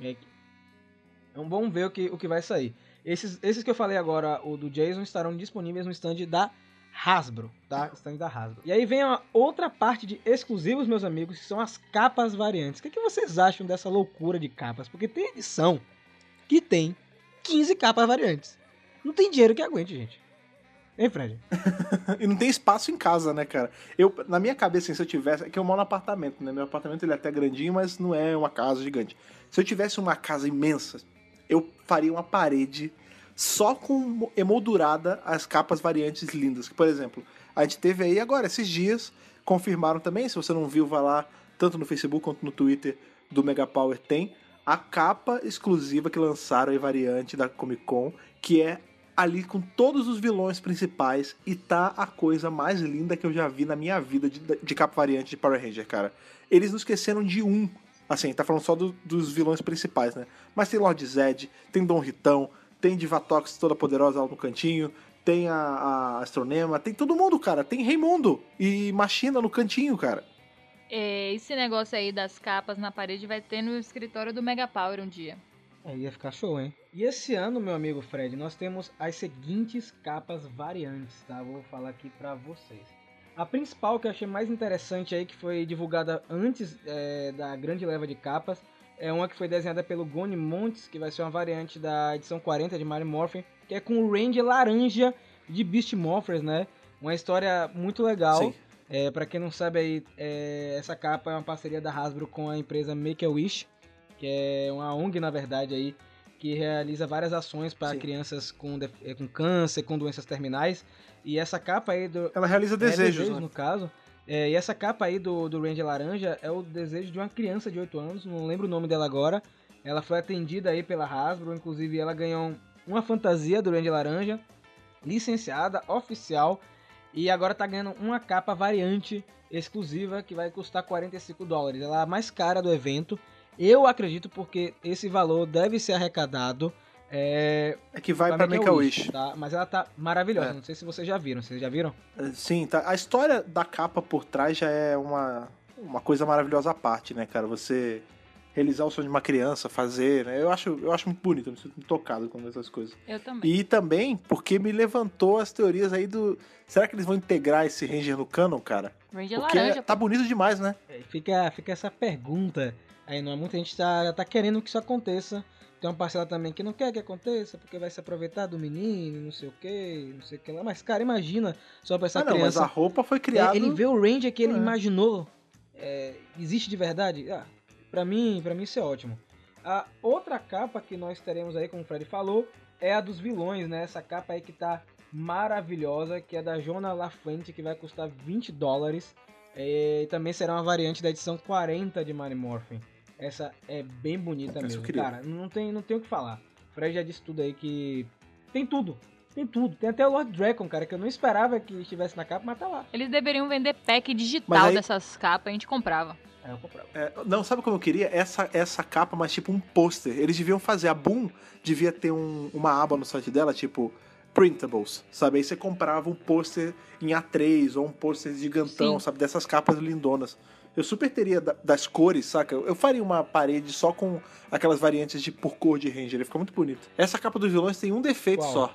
é, então vamos ver o que, o que vai sair. Esses, esses que eu falei agora, o do Jason, estarão disponíveis no stand da Hasbro, tá? <laughs> Stand da Hasbro. E aí vem a outra parte de exclusivos, meus amigos, que são as capas variantes. O que, que vocês acham dessa loucura de capas? Porque tem edição que tem 15 capas variantes. Não tem dinheiro que aguente, gente. Hein, Fred? <laughs> E não tem espaço em casa, né, cara? Eu, na minha cabeça, se eu tivesse. É que eu moro no apartamento, né? Meu apartamento ele é até grandinho, mas não é uma casa gigante. Se eu tivesse uma casa imensa, eu faria uma parede só com emoldurada as capas variantes lindas. Por exemplo, a gente teve aí agora, esses dias, confirmaram também, se você não viu, vá lá, tanto no Facebook quanto no Twitter do Mega Power, tem a capa exclusiva que lançaram aí, variante da Comic Con, que é ali com todos os vilões principais e tá a coisa mais linda que eu já vi na minha vida de, de capa variante de Power Ranger, cara. Eles não esqueceram de um. Assim, tá falando só do- dos vilões principais, né? Mas tem Lord Zed, tem Dom Ritão, tem Divatox toda poderosa lá no cantinho, tem a, a Astronema, tem todo mundo, cara. Tem Raimundo e Machina no cantinho, cara. É, esse negócio aí das capas na parede vai ter no escritório do Mega Power um dia. É, ia ficar show, hein? E esse ano, meu amigo Fred, nós temos as seguintes capas variantes, tá? Vou falar aqui pra vocês. A principal que eu achei mais interessante aí, que foi divulgada antes é, da grande leva de capas, é uma que foi desenhada pelo Goni Montes, que vai ser uma variante da edição 40 de Mario Morphin, que é com o Ranger laranja de Beast Morphers, né? Uma história muito legal. Sim. É, para quem não sabe aí, é, essa capa é uma parceria da Hasbro com a empresa Make-A-Wish, que é uma ONG, na verdade, aí, que realiza várias ações para crianças com, é, com câncer, com doenças terminais. E essa capa aí do, Ela realiza é, desejos, né? no caso. É, e essa capa aí do, do Ranger Laranja é o desejo de uma criança de 8 anos, não lembro o nome dela agora. Ela foi atendida aí pela Hasbro, inclusive ela ganhou uma fantasia do Ranger Laranja, licenciada, oficial, e agora tá ganhando uma capa variante exclusiva que vai custar 45 dólares. Ela é a mais cara do evento. Eu acredito porque esse valor deve ser arrecadado é, É que vai pra Make-A-Wish. tá? Mas ela tá maravilhosa. É. Não sei se vocês já viram. Vocês já viram? Sim, tá. A história da capa por trás já é uma, uma coisa maravilhosa à parte, né, cara? Você realizar o sonho de uma criança, fazer, né? Eu acho, eu acho muito bonito, eu me sinto muito tocado com essas coisas. Eu também. E também porque me levantou as teorias aí do. Será que eles vão integrar esse Ranger no canon, cara? Ranger Porque laranja. tá pô. bonito demais, né? É, Fica, fica essa pergunta aí, não é? Muita gente tá, tá querendo que isso aconteça. Tem uma parcela também que não quer que aconteça, porque vai se aproveitar do menino, não sei o que, não sei o que lá. Mas, cara, imagina só pra essa ah, não, mas criança. a roupa foi É, criada. ele vê o Ranger que ele É. imaginou. é, existe de verdade? Ah, pra mim, pra mim isso é ótimo. A outra capa que nós teremos aí, como o Fred falou, é a dos vilões, né? Essa capa aí que tá maravilhosa, que é da Jona Lafuente, que vai custar 20 dólares. É, e também será uma variante da edição 40 de Mario Morphin. Essa é bem bonita Essa mesmo. Cara, não tem, não tem o que falar. O Fred já disse tudo aí que. Tem tudo. Tem tudo. Tem até o Lord Dragon, cara, que eu não esperava que estivesse na capa, mas tá lá. Eles deveriam vender pack digital aí- dessas capas, a gente comprava. Aí eu comprava. É, não, sabe como eu queria? Essa, essa capa, mas tipo um pôster. Eles deviam fazer. A Boom devia ter um- uma aba no site dela, tipo printables, sabe? Aí você comprava um pôster em A3 ou um pôster gigantão, Sim. sabe? Dessas capas lindonas. Eu super teria da- das cores, saca? Eu faria uma parede só com aquelas variantes de por cor de Ranger. Ele fica muito bonito. Essa capa dos vilões tem um defeito Qual? só.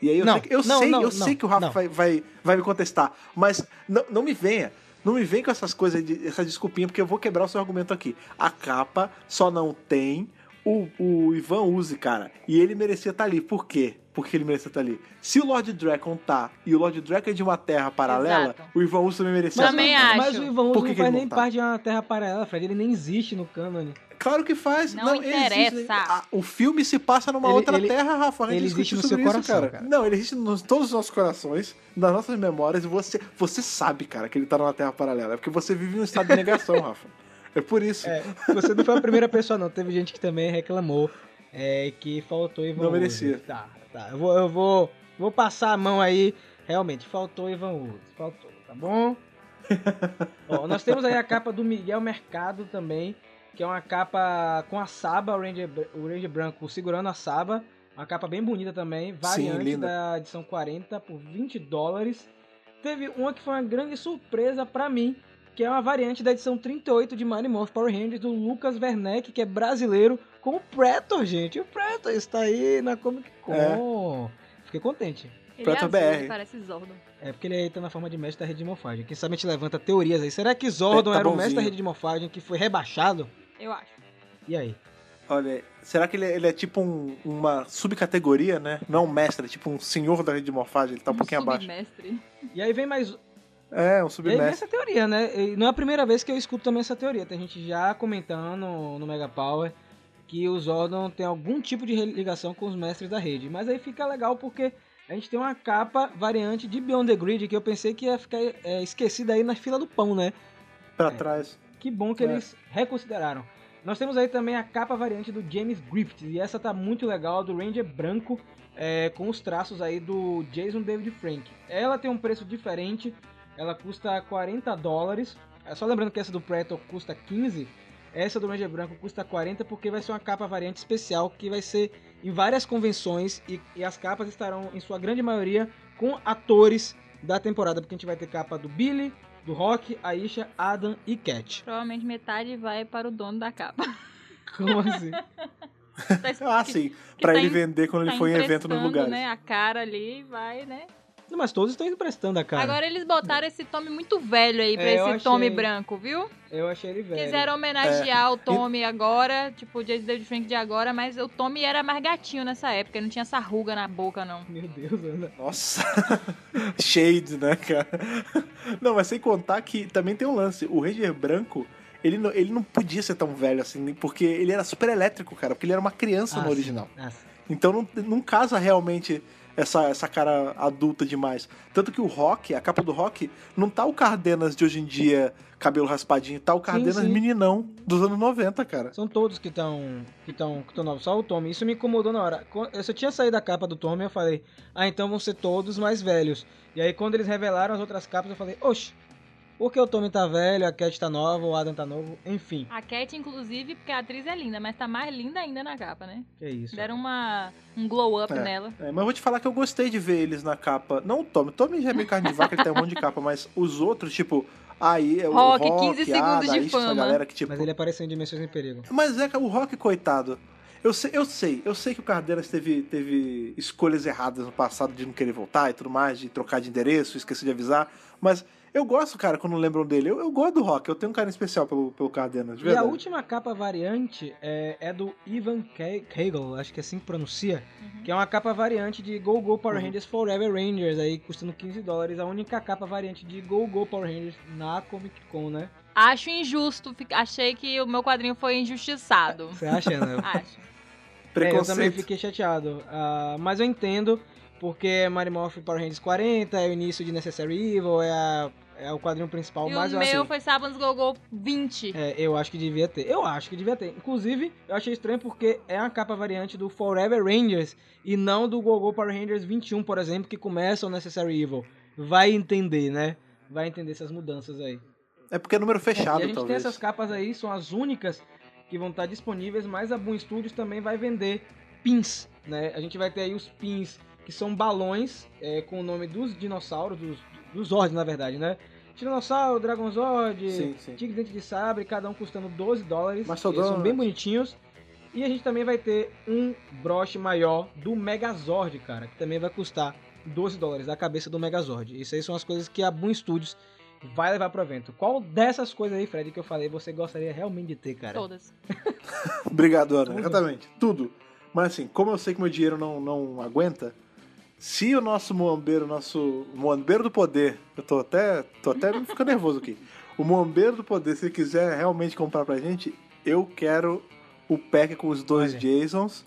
E aí eu Não, sei, que- eu não, sei, não, eu não, sei que o Rafa vai, vai, vai me contestar, mas não, não me venha. Não me vem com essas coisas, de, essa desculpinha, porque eu vou quebrar o seu argumento aqui. A capa só não tem o, o Ivan Uzi, cara. E ele merecia estar ali. Por quê? Porque ele merecia estar ali. Se o Lord Dragon tá e o Lord Dragon é de uma terra paralela, Exato. o Ivan Uzi também merecia Também estar. acho. Mas o Ivan Uzi não faz não nem tá? parte de uma terra paralela, Fred. Ele nem existe no cânone. Claro que faz. Não interessa. existe. Ah, o filme se passa numa Ele- outra ele- terra, Rafa. A gente ele discutiu existe no seu isso, coração, cara. cara. Não, ele existe nos todos os nossos corações, nas nossas memórias. E você, você sabe, cara, que ele tá numa terra paralela. É porque você vive em um estado de negação, <laughs> Rafa. É por isso. É, você não foi a primeira pessoa, não. Teve gente que também reclamou é, que faltou Ivan Não merecia. Tá, tá. Eu vou, eu vou, vou passar a mão aí. Realmente, faltou Ivan Uzi. Faltou, tá bom? <laughs> Ó, nós temos aí a capa do Miguel Mercado também, que é uma capa com a Saba, o Ranger, o Ranger branco segurando a Saba. Uma capa bem bonita também, variante linda. da edição 40 por 20 dólares. Teve uma que foi uma grande surpresa pra mim, que é uma variante da edição 38 de Mighty Morph Power Rangers do Lucas Werneck, que é brasileiro, com o Pretor, gente. O Pretor está aí na Comic Con. Fiquei contente. Ele Preto é azul, BR. ele parece Zordon. É porque ele aí tá na forma de mestre da rede de morfagem. Quem sabe a gente levanta teorias aí. Será que Zordon É, tá era o mestre bonzinho. da rede de morfagem que foi rebaixado? Eu acho. E aí? Olha, será que ele é, ele é tipo um- uma subcategoria, né? Não é um mestre, é tipo um senhor da rede de morfagem. Ele tá um, pouquinho abaixo. submestre. E aí vem mais. É, um vem submestre. essa teoria, né? Não é a primeira vez que eu escuto também essa teoria. Tem gente já comentando no, no Mega Power que o Zordon tem algum tipo de ligação com os mestres da rede. Mas aí fica legal porque a gente tem uma capa variante de Beyond the Grid que eu pensei que ia ficar é, esquecida aí na fila do pão, né? Pra É. trás. Que bom que É. eles reconsideraram. Nós temos aí também a capa variante do James Griffith, e essa tá muito legal, do Ranger branco, é, com os traços aí do Jason David Frank. Ela tem um preço diferente, ela custa 40 dólares. É só lembrando que essa do Preto custa 15, essa do Ranger branco custa 40 porque vai ser uma capa variante especial que vai ser em várias convenções e, e as capas estarão, em sua grande maioria, com atores da temporada, porque a gente vai ter capa do Billy, do Rock, Aisha, Adam e Cat. Provavelmente metade vai para o dono da capa. Como assim? <laughs> Tá, ah, sim. Pra tá ele vender quando tá ele for em evento nos lugares. né? A cara ali vai, né? Mas todos estão emprestando a cara. Agora eles botaram esse Tommy muito velho aí pra É, esse Tommy achei. branco, viu? Eu achei ele velho. Quiseram homenagear o Tommy agora, tipo o David Frank de agora, mas o Tommy era mais gatinho nessa época, não tinha essa ruga na boca, não. Meu Deus, Ana. Nossa. <laughs> Shade, né, cara? Não, mas sem contar que também tem um lance. O Ranger branco, ele não, ele não podia ser tão velho assim, porque ele era super elétrico, cara, porque ele era uma criança Ah, no sim. original. Ah, sim. Então não, não casa realmente essa, essa cara adulta demais. Tanto que o Rock, a capa do Rock, não tá o Cardenas de hoje em dia, cabelo raspadinho, tá o Cardenas sim. meninão dos anos 90, cara. São todos que estão que estão que tão novos, só o Tommy. Isso me incomodou na hora. Eu só tinha saído da capa do Tommy, eu falei, ah, então vão ser todos mais velhos. E aí quando eles revelaram as outras capas, eu falei, oxe, por que o Tommy tá velho, a Cat tá nova, o Adam tá novo, enfim. A Cat, inclusive, porque a atriz é linda, mas tá mais linda ainda na capa, né? Que isso. Deram uma, um glow up É. nela. É, mas eu vou te falar que eu gostei de ver eles na capa. Não o Tommy. O Tommy já é meio carne de vaca, ele tem um monte de capa, mas os outros, tipo. Aí é o Rock, Rock, 15 segundos Ada, de isso, fama. galera que, tipo, Mas ele apareceu em Dimensões em Perigo. Mas é que o Rock, coitado. Eu sei, eu sei, eu sei que o Cardenas teve, teve escolhas erradas no passado de não querer voltar e tudo mais, de trocar de endereço, esquecer de avisar. Mas eu gosto, cara, quando lembram dele. Eu, eu gosto do Rock, eu tenho um carinho especial pelo, pelo Cardenas, de E a última capa variante é, é do Ivan Kegel, acho que é assim que pronuncia, Uhum. que é uma capa variante de Go Go Power Uhum. Rangers Forever Rangers, aí custando 15 dólares, a única capa variante de Go Go Power Rangers na Comic Con, né? Acho injusto, achei que o meu quadrinho foi injustiçado. Você acha, né? <laughs> Acho. É, eu também fiquei chateado. Ah, mas eu entendo, porque é Mighty Morphin Power Rangers 40, é o início de Necessary Evil, é, a- é o quadrinho principal, e mas o eu meu assim, foi Sábados Gogol 20. É, eu acho que devia ter. Eu acho que devia ter. Inclusive, eu achei estranho porque é uma capa variante do Forever Rangers e não do Gogo Power Rangers 21, por exemplo, que começa o Necessary Evil. Vai entender, né? Vai entender essas mudanças aí. É porque é número fechado, e a gente tem talvez. essas capas aí, são as únicas que vão estar disponíveis, mas a Boom Studios também vai vender pins, né? A gente vai ter aí os pins que são balões é, com o nome dos dinossauros, dos, dos Zords, na verdade, né? Tiranossauro, Dragon Zord, Sim, sim. Tigre Dente de Sabre, cada um custando 12 dólares. Eles são bem bonitinhos. E a gente também vai ter um broche maior do Megazord, cara, que também vai custar 12 dólares, a cabeça do Megazord. Isso aí são as coisas que a Boom Studios vai levar pro evento. Qual dessas coisas aí, Fred, que eu falei, você gostaria realmente de ter, cara? Todas. <laughs> Obrigado, Ana. Tudo. Exatamente. Tudo. Mas assim, como eu sei que meu dinheiro não, não aguenta, se o nosso Moambeiro, nosso Moambeiro do Poder, eu tô até, tô até ficando nervoso aqui. O Moambeiro do Poder, se ele quiser realmente comprar pra gente, eu quero o pack com os dois Olha. Jasons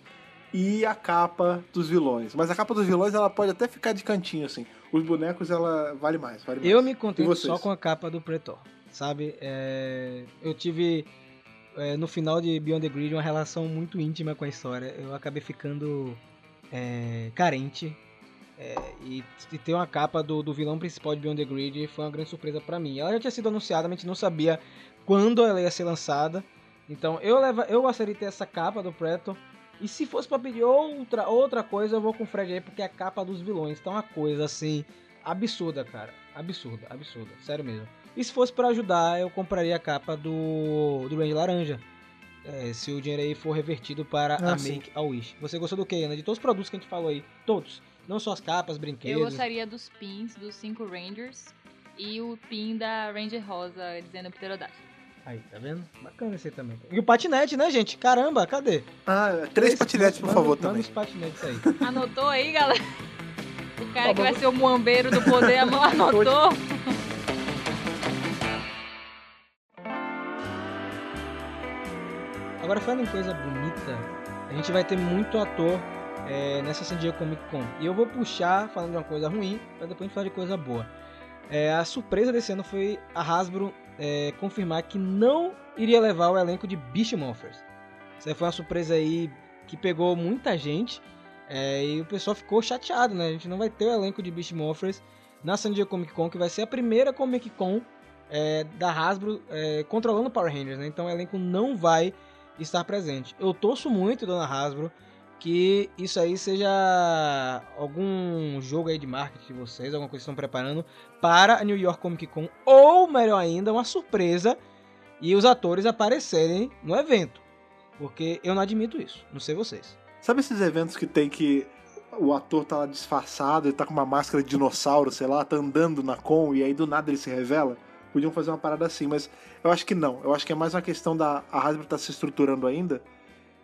e a capa dos vilões. Mas a capa dos vilões, ela pode até ficar de cantinho, assim. Os bonecos, ela vale mais. Vale mais. Eu me contento só com a capa do Pretor, sabe? É, Eu tive, é, no final de Beyond the Grid, uma relação muito íntima com a história. Eu acabei ficando é, carente. É, e, e ter uma capa do, do vilão principal de Beyond the Grid foi uma grande surpresa pra mim. Ela já tinha sido anunciada, mas a gente não sabia quando ela ia ser lançada. Então eu, leva, eu gostaria de ter essa capa do Pretor. E se fosse pra pedir outra, outra coisa, eu vou com o Fred aí, porque é a capa dos vilões tá uma coisa assim absurda, cara. Absurda, absurda. Sério mesmo. E se fosse pra ajudar, eu compraria a capa do, do Range Laranja. É, se o dinheiro aí for revertido para Ah, a sim. Make a Wish. Você gostou do que, Ana? De todos os produtos que a gente falou aí. Todos. Não só as capas, brinquedos. Eu gostaria dos pins dos cinco Rangers e o pin da Ranger Rosa dizendo Pterodactyl. Aí, tá vendo? Bacana esse aí também. E o patinete, né, gente? Caramba, cadê? Ah, três patinetes, por Manda- favor, manda também. os patinetes aí. <laughs> Anotou aí, galera? O cara Tá que vai ser o muambeiro do poder anotou. Agora falando em coisa bonita, a gente vai ter muito ator é, nessa San Diego Comic Con. E eu vou puxar falando de uma coisa ruim, pra depois a gente falar de coisa boa. É, a surpresa desse ano foi a Hasbro é, confirmar que não iria levar o elenco de Beast. Isso aí foi uma surpresa aí que pegou muita gente. é, e o pessoal ficou chateado, né? A gente não vai ter o elenco de Beast Morphers na San Diego Comic Con, que vai ser a primeira Comic Con é, da Hasbro é, controlando Power Rangers, né? Então o elenco não vai estar presente. Eu torço muito, dona Hasbro, que isso aí seja algum jogo aí de marketing de vocês, alguma coisa que estão preparando para a New York Comic Con, ou melhor ainda, uma surpresa e os atores aparecerem no evento. Porque eu não admito isso, não sei vocês. Sabe esses eventos que tem que o ator tá lá disfarçado, ele tá com uma máscara de dinossauro, sei lá, tá andando na com e aí do nada ele se revela? Podiam fazer uma parada assim, mas eu acho que não. Eu acho que é mais uma questão da a Hasbro tá se estruturando ainda.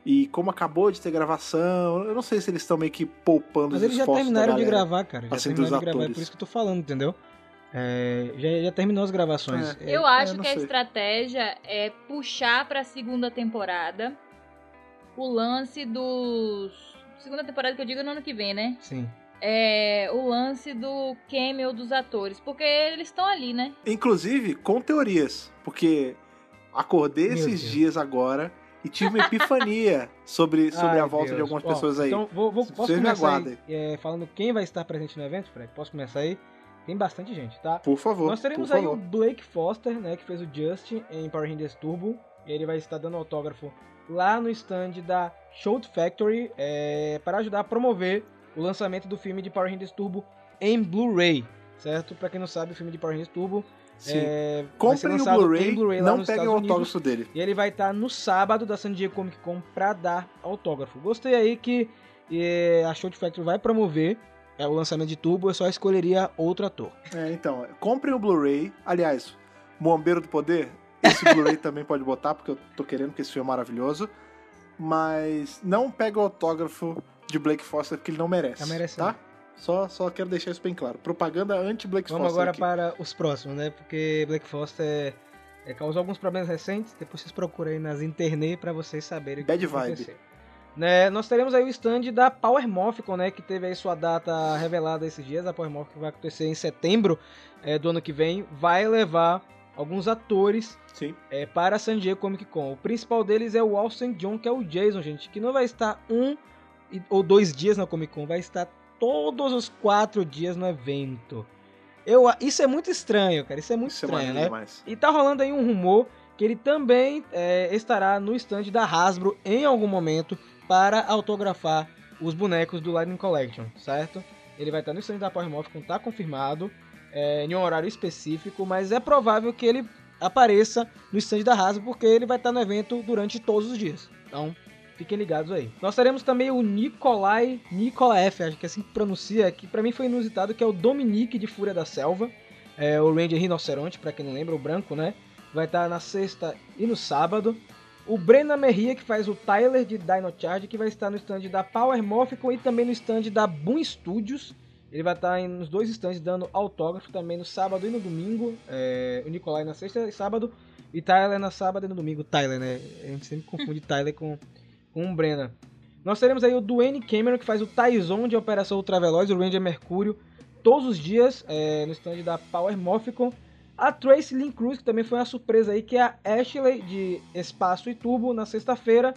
E como acabou de ter gravação, eu não sei se eles estão meio que poupando Mas os eles já terminaram de gravar, cara. Já assim, terminaram de gravar, é atores. por isso que eu tô falando, entendeu? É, já, já terminou as gravações. É. É, Eu acho não que a sei. estratégia é puxar pra segunda temporada o lance dos. Segunda temporada que eu digo é no ano que vem, né? Sim. É o lance do cameo dos atores. Porque eles estão ali, né? Inclusive com teorias, porque acordei Meu esses Deus. dias agora e tive uma epifania sobre, sobre Ai, a volta de Deus. algumas Ó, pessoas aí. Então, vou, vou, posso Vocês me começar aí, é, falando quem vai estar presente no evento, Fred? Posso começar aí? Tem bastante gente, tá? Por favor. Nós teremos aí o favor. Blake Foster, né, que fez o Justin em Power Rangers Turbo. Ele vai estar dando autógrafo lá no stand da Shout Factory é, para ajudar a promover o lançamento do filme de Power Rangers Turbo em Blu-ray, certo? Pra quem não sabe, o filme de Power Rangers Turbo Sim. é, Comprem o Blu-ray, lá não peguem o Estados Unidos. autógrafo dele. E ele vai estar no sábado da San Diego Comic Con pra dar autógrafo. Gostei aí que eh, a Shout Factory vai promover é, o lançamento de Turbo, eu só escolheria outro ator. É, então, comprem o Blu-ray. Aliás, Bombeiro do Poder, esse Blu-ray <laughs> também pode botar, porque eu tô querendo, porque esse filme é maravilhoso. Mas não pega o autógrafo de Blake Foster, porque ele não merece. Tá merecendo. Tá? Só, só quero deixar isso bem claro. Propaganda anti-Blake Foster. Vamos agora aqui. para os próximos, né? Porque Black Foster é, é, causou alguns problemas recentes. Depois vocês procuram aí nas internet pra vocês saberem o que Bad acontecer. Né, nós teremos aí o stand da Power Morphicon, né? Que teve aí sua data revelada esses dias. A Power Morphicon vai acontecer em setembro é, do ano que vem. Vai levar alguns atores Sim. é, para a San Diego Comic Con. O principal deles é o Austin John, que é o Jason, gente, que não vai estar um ou dois dias na Comic Con, vai estar todos os quatro dias no evento. Eu, isso é muito estranho, cara. Isso é muito Isso é estranho, maneiro né? demais. E tá rolando aí um rumor que ele também é, estará no stand da Hasbro em algum momento para autografar os bonecos do Lightning Collection, certo? Ele vai estar no stand da Power Morphicon, tá confirmado, é, em um horário específico, mas é provável que ele apareça no stand da Hasbro porque ele vai estar no evento durante todos os dias. Então, fiquem ligados aí. Nós teremos também o Nikolai, Nikolaev, acho que é assim que pronuncia, que pra mim foi inusitado, que é o Dominique de Fúria da Selva, é, o Ranger Rinoceronte, pra quem não lembra, o branco, né? Vai estar na sexta e no sábado. O Brenna Merria, que faz o Tyler de Dino Charge, que vai estar no stand da Power Morphicon e também no stand da Boom Studios. Ele vai estar em- nos dois stands dando autógrafo também no sábado e no domingo. É, o Nicolai na sexta e sábado. E Tyler na sábado e no domingo. Tyler, né? A gente sempre confunde Tyler com, com o Brenna. Nós teremos aí o Dwayne Cameron, que faz o Tyzon de Operação Ultraveloz, o Ranger Mercúrio, todos os dias é, no stand da Power Morphicon. A Tracy Lynn Cruz, que também foi uma surpresa aí, que é a Ashley de Espaço e Turbo na sexta-feira.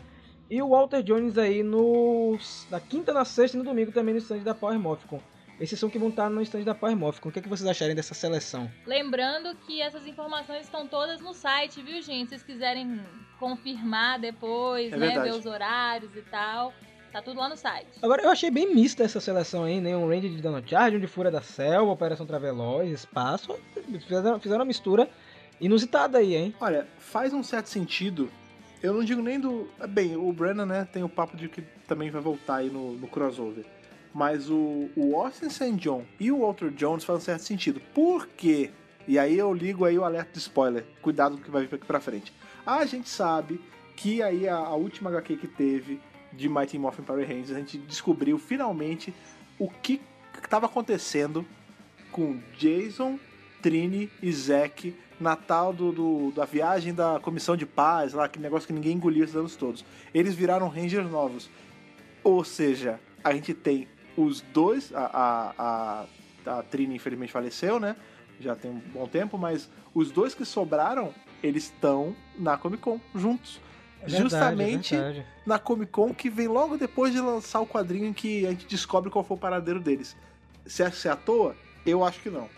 E o Walter Jones aí no, na quinta, na sexta e no domingo também no stand da Power Morphicon. Esses são que vão estar no stand da Power. O que, é que vocês acharem dessa seleção? Lembrando que essas informações estão todas no site, viu, gente? Se vocês quiserem confirmar depois, É né? verdade. Ver os horários e tal. Tá tudo lá no site. Agora, eu achei bem mista essa seleção aí, né? Um Ranger de Dano Charge, um de Fúria da Selva, Operação Traveloz, Espaço. Fizeram, fizeram uma mistura inusitada aí, hein? Olha, faz um certo sentido. Eu não digo nem do. Bem, o Brennan, né, tem o papo de que também vai voltar aí no, no crossover. Mas o, o Austin St. John e o Walter Jones fazem certo sentido. Por quê? E aí eu ligo aí o alerta de spoiler. Cuidado com o que vai vir aqui pra frente. A gente sabe que aí a, a última HQ que teve de Mighty Morphin Power Rangers, a gente descobriu finalmente o que estava acontecendo com Jason, Trini e Zack na tal do, do- da viagem da comissão de paz, lá, aquele negócio que ninguém engoliu esses anos todos. Eles viraram Rangers novos. Ou seja, a gente tem os dois, a, a, a, a Trini infelizmente faleceu, né? Já tem um bom tempo, mas os dois que sobraram, eles estão na Comic Con juntos. É verdade, Justamente é verdade. na Comic Con que vem logo depois de lançar o quadrinho em que a gente descobre qual foi o paradeiro deles. Você acha que é à toa? Eu acho que não.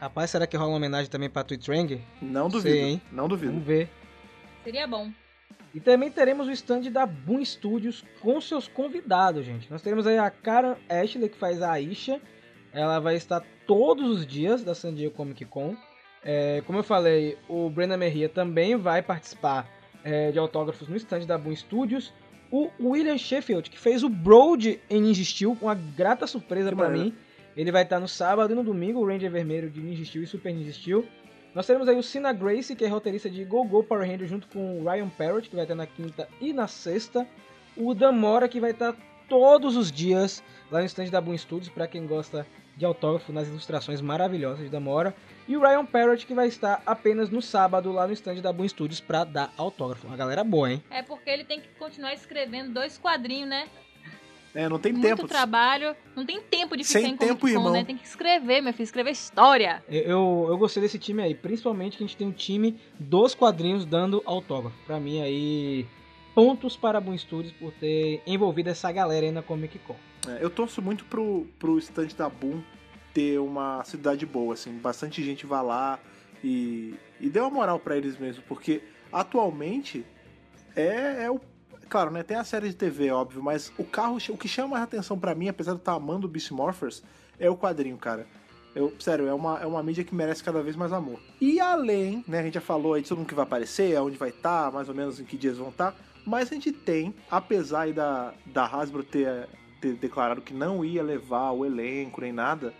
Rapaz, será que rola uma homenagem também pra Twitch Ranger? Não Sei, duvido. hein? Não duvido. Vamos ver. Seria bom. E também teremos o stand da Boom Studios com seus convidados, gente. Nós teremos aí a Karen Ashley, que faz a Aisha. Ela vai estar todos os dias da San Diego Comic Con. É, como eu falei, o Brennan Merria também vai participar é, de autógrafos no stand da Boom Studios. O William Sheffield, que fez o Broad em Ninja Steel, uma grata surpresa para mim. Ele vai estar no sábado e no domingo, o Ranger Vermelho de Ninja Steel e Super Ninja Steel. Nós teremos aí o Cena Grace, que é roteirista de Go Go Power Ranger, junto com o Ryan Parrott, que vai estar na quinta e na sexta. O Damora, que vai estar todos os dias lá no stand da Boom Studios, para quem gosta de autógrafo nas ilustrações maravilhosas de Damora. E o Ryan Parrott, que vai estar apenas no sábado lá no stand da Boom Studios para dar autógrafo. Uma galera boa, hein? É porque ele tem que continuar escrevendo dois quadrinhos, né? É, não tem Muito tempo. trabalho. Não tem tempo de ficar Sem em tempo, Comic Con, irmão. né? Tem que escrever, meu filho. Escrever história. Eu, eu, eu gostei desse time aí, principalmente que a gente tem um time dos quadrinhos dando autógrafo. Pra mim aí, pontos para a Boom Studios por ter envolvido essa galera aí na Comic Con. É, eu torço muito pro, pro stand da Boom ter uma cidade boa, assim, bastante gente vá lá e, e dê uma moral pra eles mesmo, porque atualmente é, é o. Claro, né? Tem a série de TV, óbvio, mas o carro, o que chama mais atenção pra mim, apesar de eu estar amando o Beast Morphers, é o quadrinho, cara. Eu, sério, é uma, é uma mídia que merece cada vez mais amor. E além, né, a gente já falou aí de todo mundo que vai aparecer, aonde vai estar, mais ou menos em que dias vão estar, mas a gente tem, apesar da, da Hasbro ter, ter declarado que não ia levar o elenco nem nada,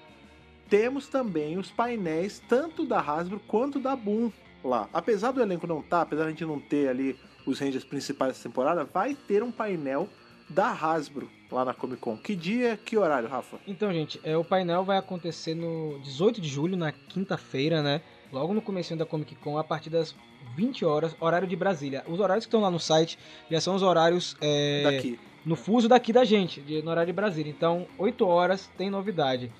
temos também os painéis tanto da Hasbro quanto da Boom lá. Apesar do elenco não estar, apesar de a gente não ter ali os Rangers principais dessa temporada, vai ter um painel da Hasbro lá na Comic Con. Que dia, que horário, Rafa? Então, gente, é, o painel vai acontecer no 18 de julho, na quinta-feira, né? Logo no começo da Comic Con, a partir das 20 horas, horário de Brasília. Os horários que estão lá no site já são os horários é, Daqui. no fuso daqui da gente, de- no horário de Brasília. Então, 8 horas tem novidade.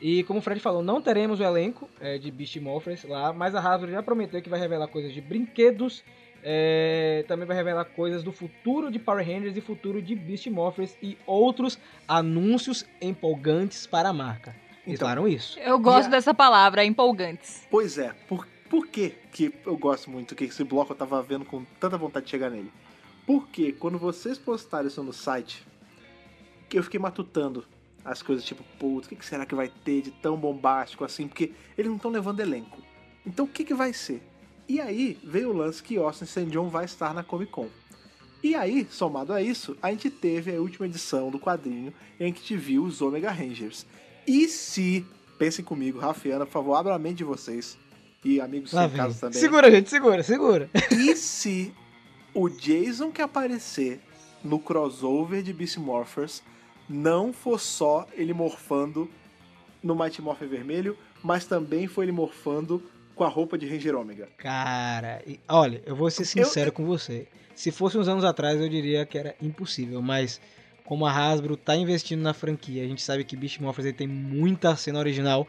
E como o Fred falou, não teremos o elenco é, de Beast Morphers lá, mas a Hasbro já prometeu que vai revelar coisas de brinquedos, é, também vai revelar coisas do futuro de Power Rangers e futuro de Beast Morphers e outros anúncios empolgantes para a marca. Então, falaram isso. Eu gosto a- dessa palavra, empolgantes. Pois é, por, por que, que eu gosto muito que esse bloco eu tava vendo com tanta vontade de chegar nele? Porque quando vocês postarem isso no site, que eu fiquei matutando as coisas tipo, putz, o que, que será que vai ter de tão bombástico assim? Porque eles não estão levando elenco. Então o que, que vai ser? E aí veio o lance que Austin St. John vai estar na Comic Con. E aí, somado a isso, a gente teve a última edição do quadrinho em que gente viu os Omega Rangers. E se, pensem comigo, Rafiana, por favor, abra a mente de vocês e amigos Lá vem. casa também. Segura, gente, segura, segura. E se o Jason que aparecer no crossover de Beast Morphers não for só ele morfando no Mighty Morpher vermelho, mas também foi ele morfando com a roupa de Ranger Omega. Cara, olha, eu vou ser sincero com você. Se fosse uns anos atrás, eu diria que era impossível, mas como a Hasbro tá investindo na franquia, a gente sabe que Beast Morphers tem muita cena original,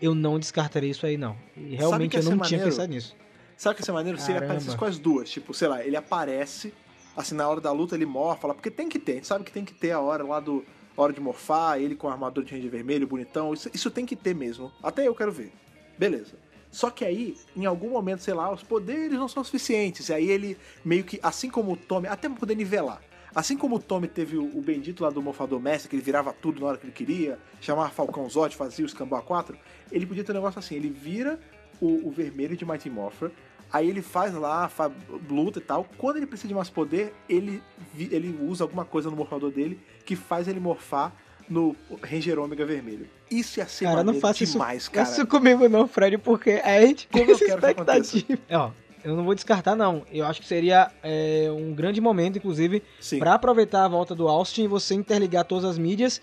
eu não descartaria isso aí não. E realmente eu não ser tinha maneiro? pensado nisso. Sabe o que ia ser maneiro? Se ele aparecesse com as duas. Tipo, sei lá, ele aparece, assim, na hora da luta ele morfa porque tem que ter. A gente sabe que tem que ter a hora lá do. hora de morfar, ele com a armadura de Ranger vermelho, bonitão. Isso, isso tem que ter mesmo. Até eu quero ver. Beleza. Só que aí, em algum momento, sei lá, os poderes não são suficientes. E aí ele meio que, assim como o Tommy, até poder nivelar. Assim como o Tommy teve o, o bendito lá do Morfador Mestre, que ele virava tudo na hora que ele queria, chamava Falcão Zod, fazia o Escambau 4, ele podia ter um negócio assim, ele vira o, o vermelho de Mighty Morpher, aí ele faz lá, fa- luta e tal. Quando ele precisa de mais poder, ele, ele usa alguma coisa no morfador dele que faz ele morfar no Ranger Ômega vermelho. Isso ia ser Cara, não faça isso, demais, cara. isso comigo não, Fred, porque a gente Como tem eu essa quero que expectativa. É, ó, eu não vou descartar não. Eu acho que seria é, um grande momento, inclusive. Pra aproveitar a volta do Austin e você interligar todas as mídias.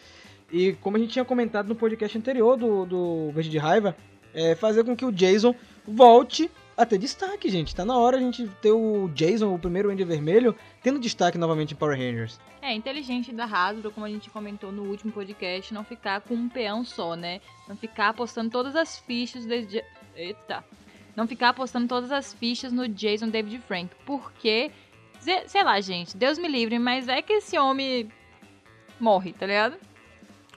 E como a gente tinha comentado no podcast anterior do, do Verde de Raiva, é fazer com que o Jason volte a ter destaque, gente. Tá na hora a gente ter o Jason, o primeiro Ranger Vermelho, tendo destaque novamente em Power Rangers. É inteligente da Hasbro, como a gente comentou no último podcast, não ficar com um peão só, né? Não ficar apostando todas as fichas desde. Eita! Não ficar apostando todas as fichas no Jason David Frank. Porque, sei lá, gente, Deus me livre, mas é que esse homem morre, tá ligado?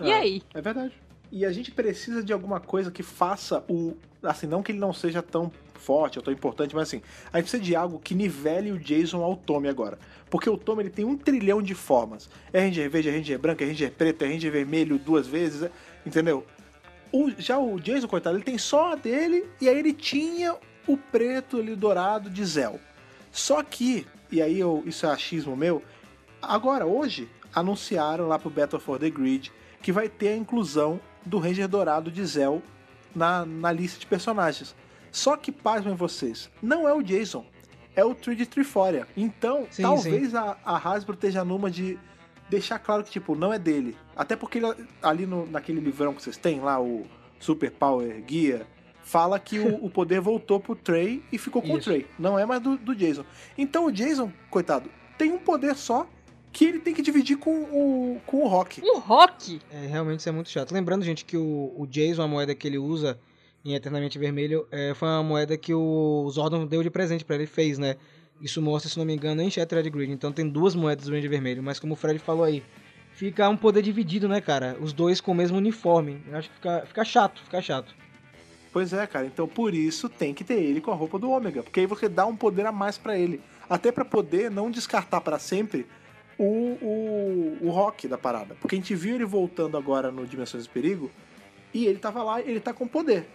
E É. aí? É verdade. E a gente precisa de alguma coisa que faça o. Assim, não que ele não seja tão forte tão importante, mas assim, a gente precisa de algo que nivele o Jason ao Tommy agora. Porque o Tommy ele tem um trilhão de formas. É Ranger verde, é Ranger branco, é Ranger preto, é Ranger vermelho duas vezes, é- entendeu? O- já o Jason, coitado, ele tem só a dele e aí ele tinha o preto ali, dourado de Zell. Só que e aí eu, isso é achismo meu, agora, hoje, anunciaram lá pro Battle for the Grid que vai ter a inclusão do Ranger Dourado de Zell na, na lista de personagens. Só que, pasmem vocês, não é o Jason, é o Tree de Triforia. Então, Sim, talvez sim. A, a Hasbro esteja numa de deixar claro que, tipo, não é dele. Até porque ele, ali no, naquele livrão que vocês têm lá, o Super Power Guia, fala que o, o poder voltou pro Trey e ficou com o Isso. Trey. Não é mais do, do Jason. Então o Jason, coitado, tem um poder só que ele tem que dividir com o, com o Rock. O Rock! É, realmente isso é muito chato. Lembrando, gente, que o, o Jason, a moeda que ele usa em Eternamente Vermelho, é, foi uma moeda que o Zordon deu de presente pra ele, fez, né? Isso mostra, se não me engano, em Shattered Grid. Então tem duas moedas do Ranger Vermelho. Mas como o Fred falou aí, fica um poder dividido, né, cara? Os dois com o mesmo uniforme. Eu acho que fica, fica chato, fica chato. Pois é, cara. Então por isso tem que ter ele com a roupa do Ômega. Porque aí você dá um poder a mais pra ele. Até pra poder não descartar pra sempre o, o, o Rock da parada. Porque a gente viu ele voltando agora no Dimensões do Perigo. E ele tava lá, ele tá com poder.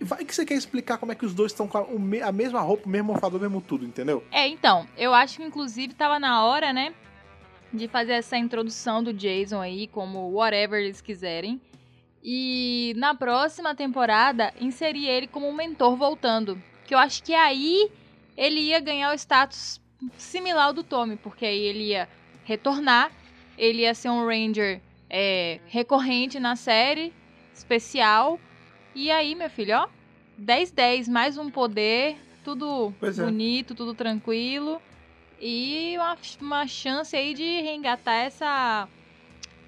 Vai que você quer explicar como é que os dois estão com a, a mesma roupa, o mesmo morfador, o mesmo tudo, entendeu? É, então, eu acho que inclusive tava na hora, né? De fazer essa introdução do Jason aí, como whatever eles quiserem. E na próxima temporada, inserir ele como um mentor voltando. Que eu acho que aí ele ia ganhar o status similar ao do Tommy, porque aí ele ia retornar, ele ia ser um Ranger é, recorrente na série, especial. E aí, meu filho, ó, 10-10, mais um poder, tudo Pois é. bonito, tudo tranquilo. E uma, uma chance aí de reengatar essa,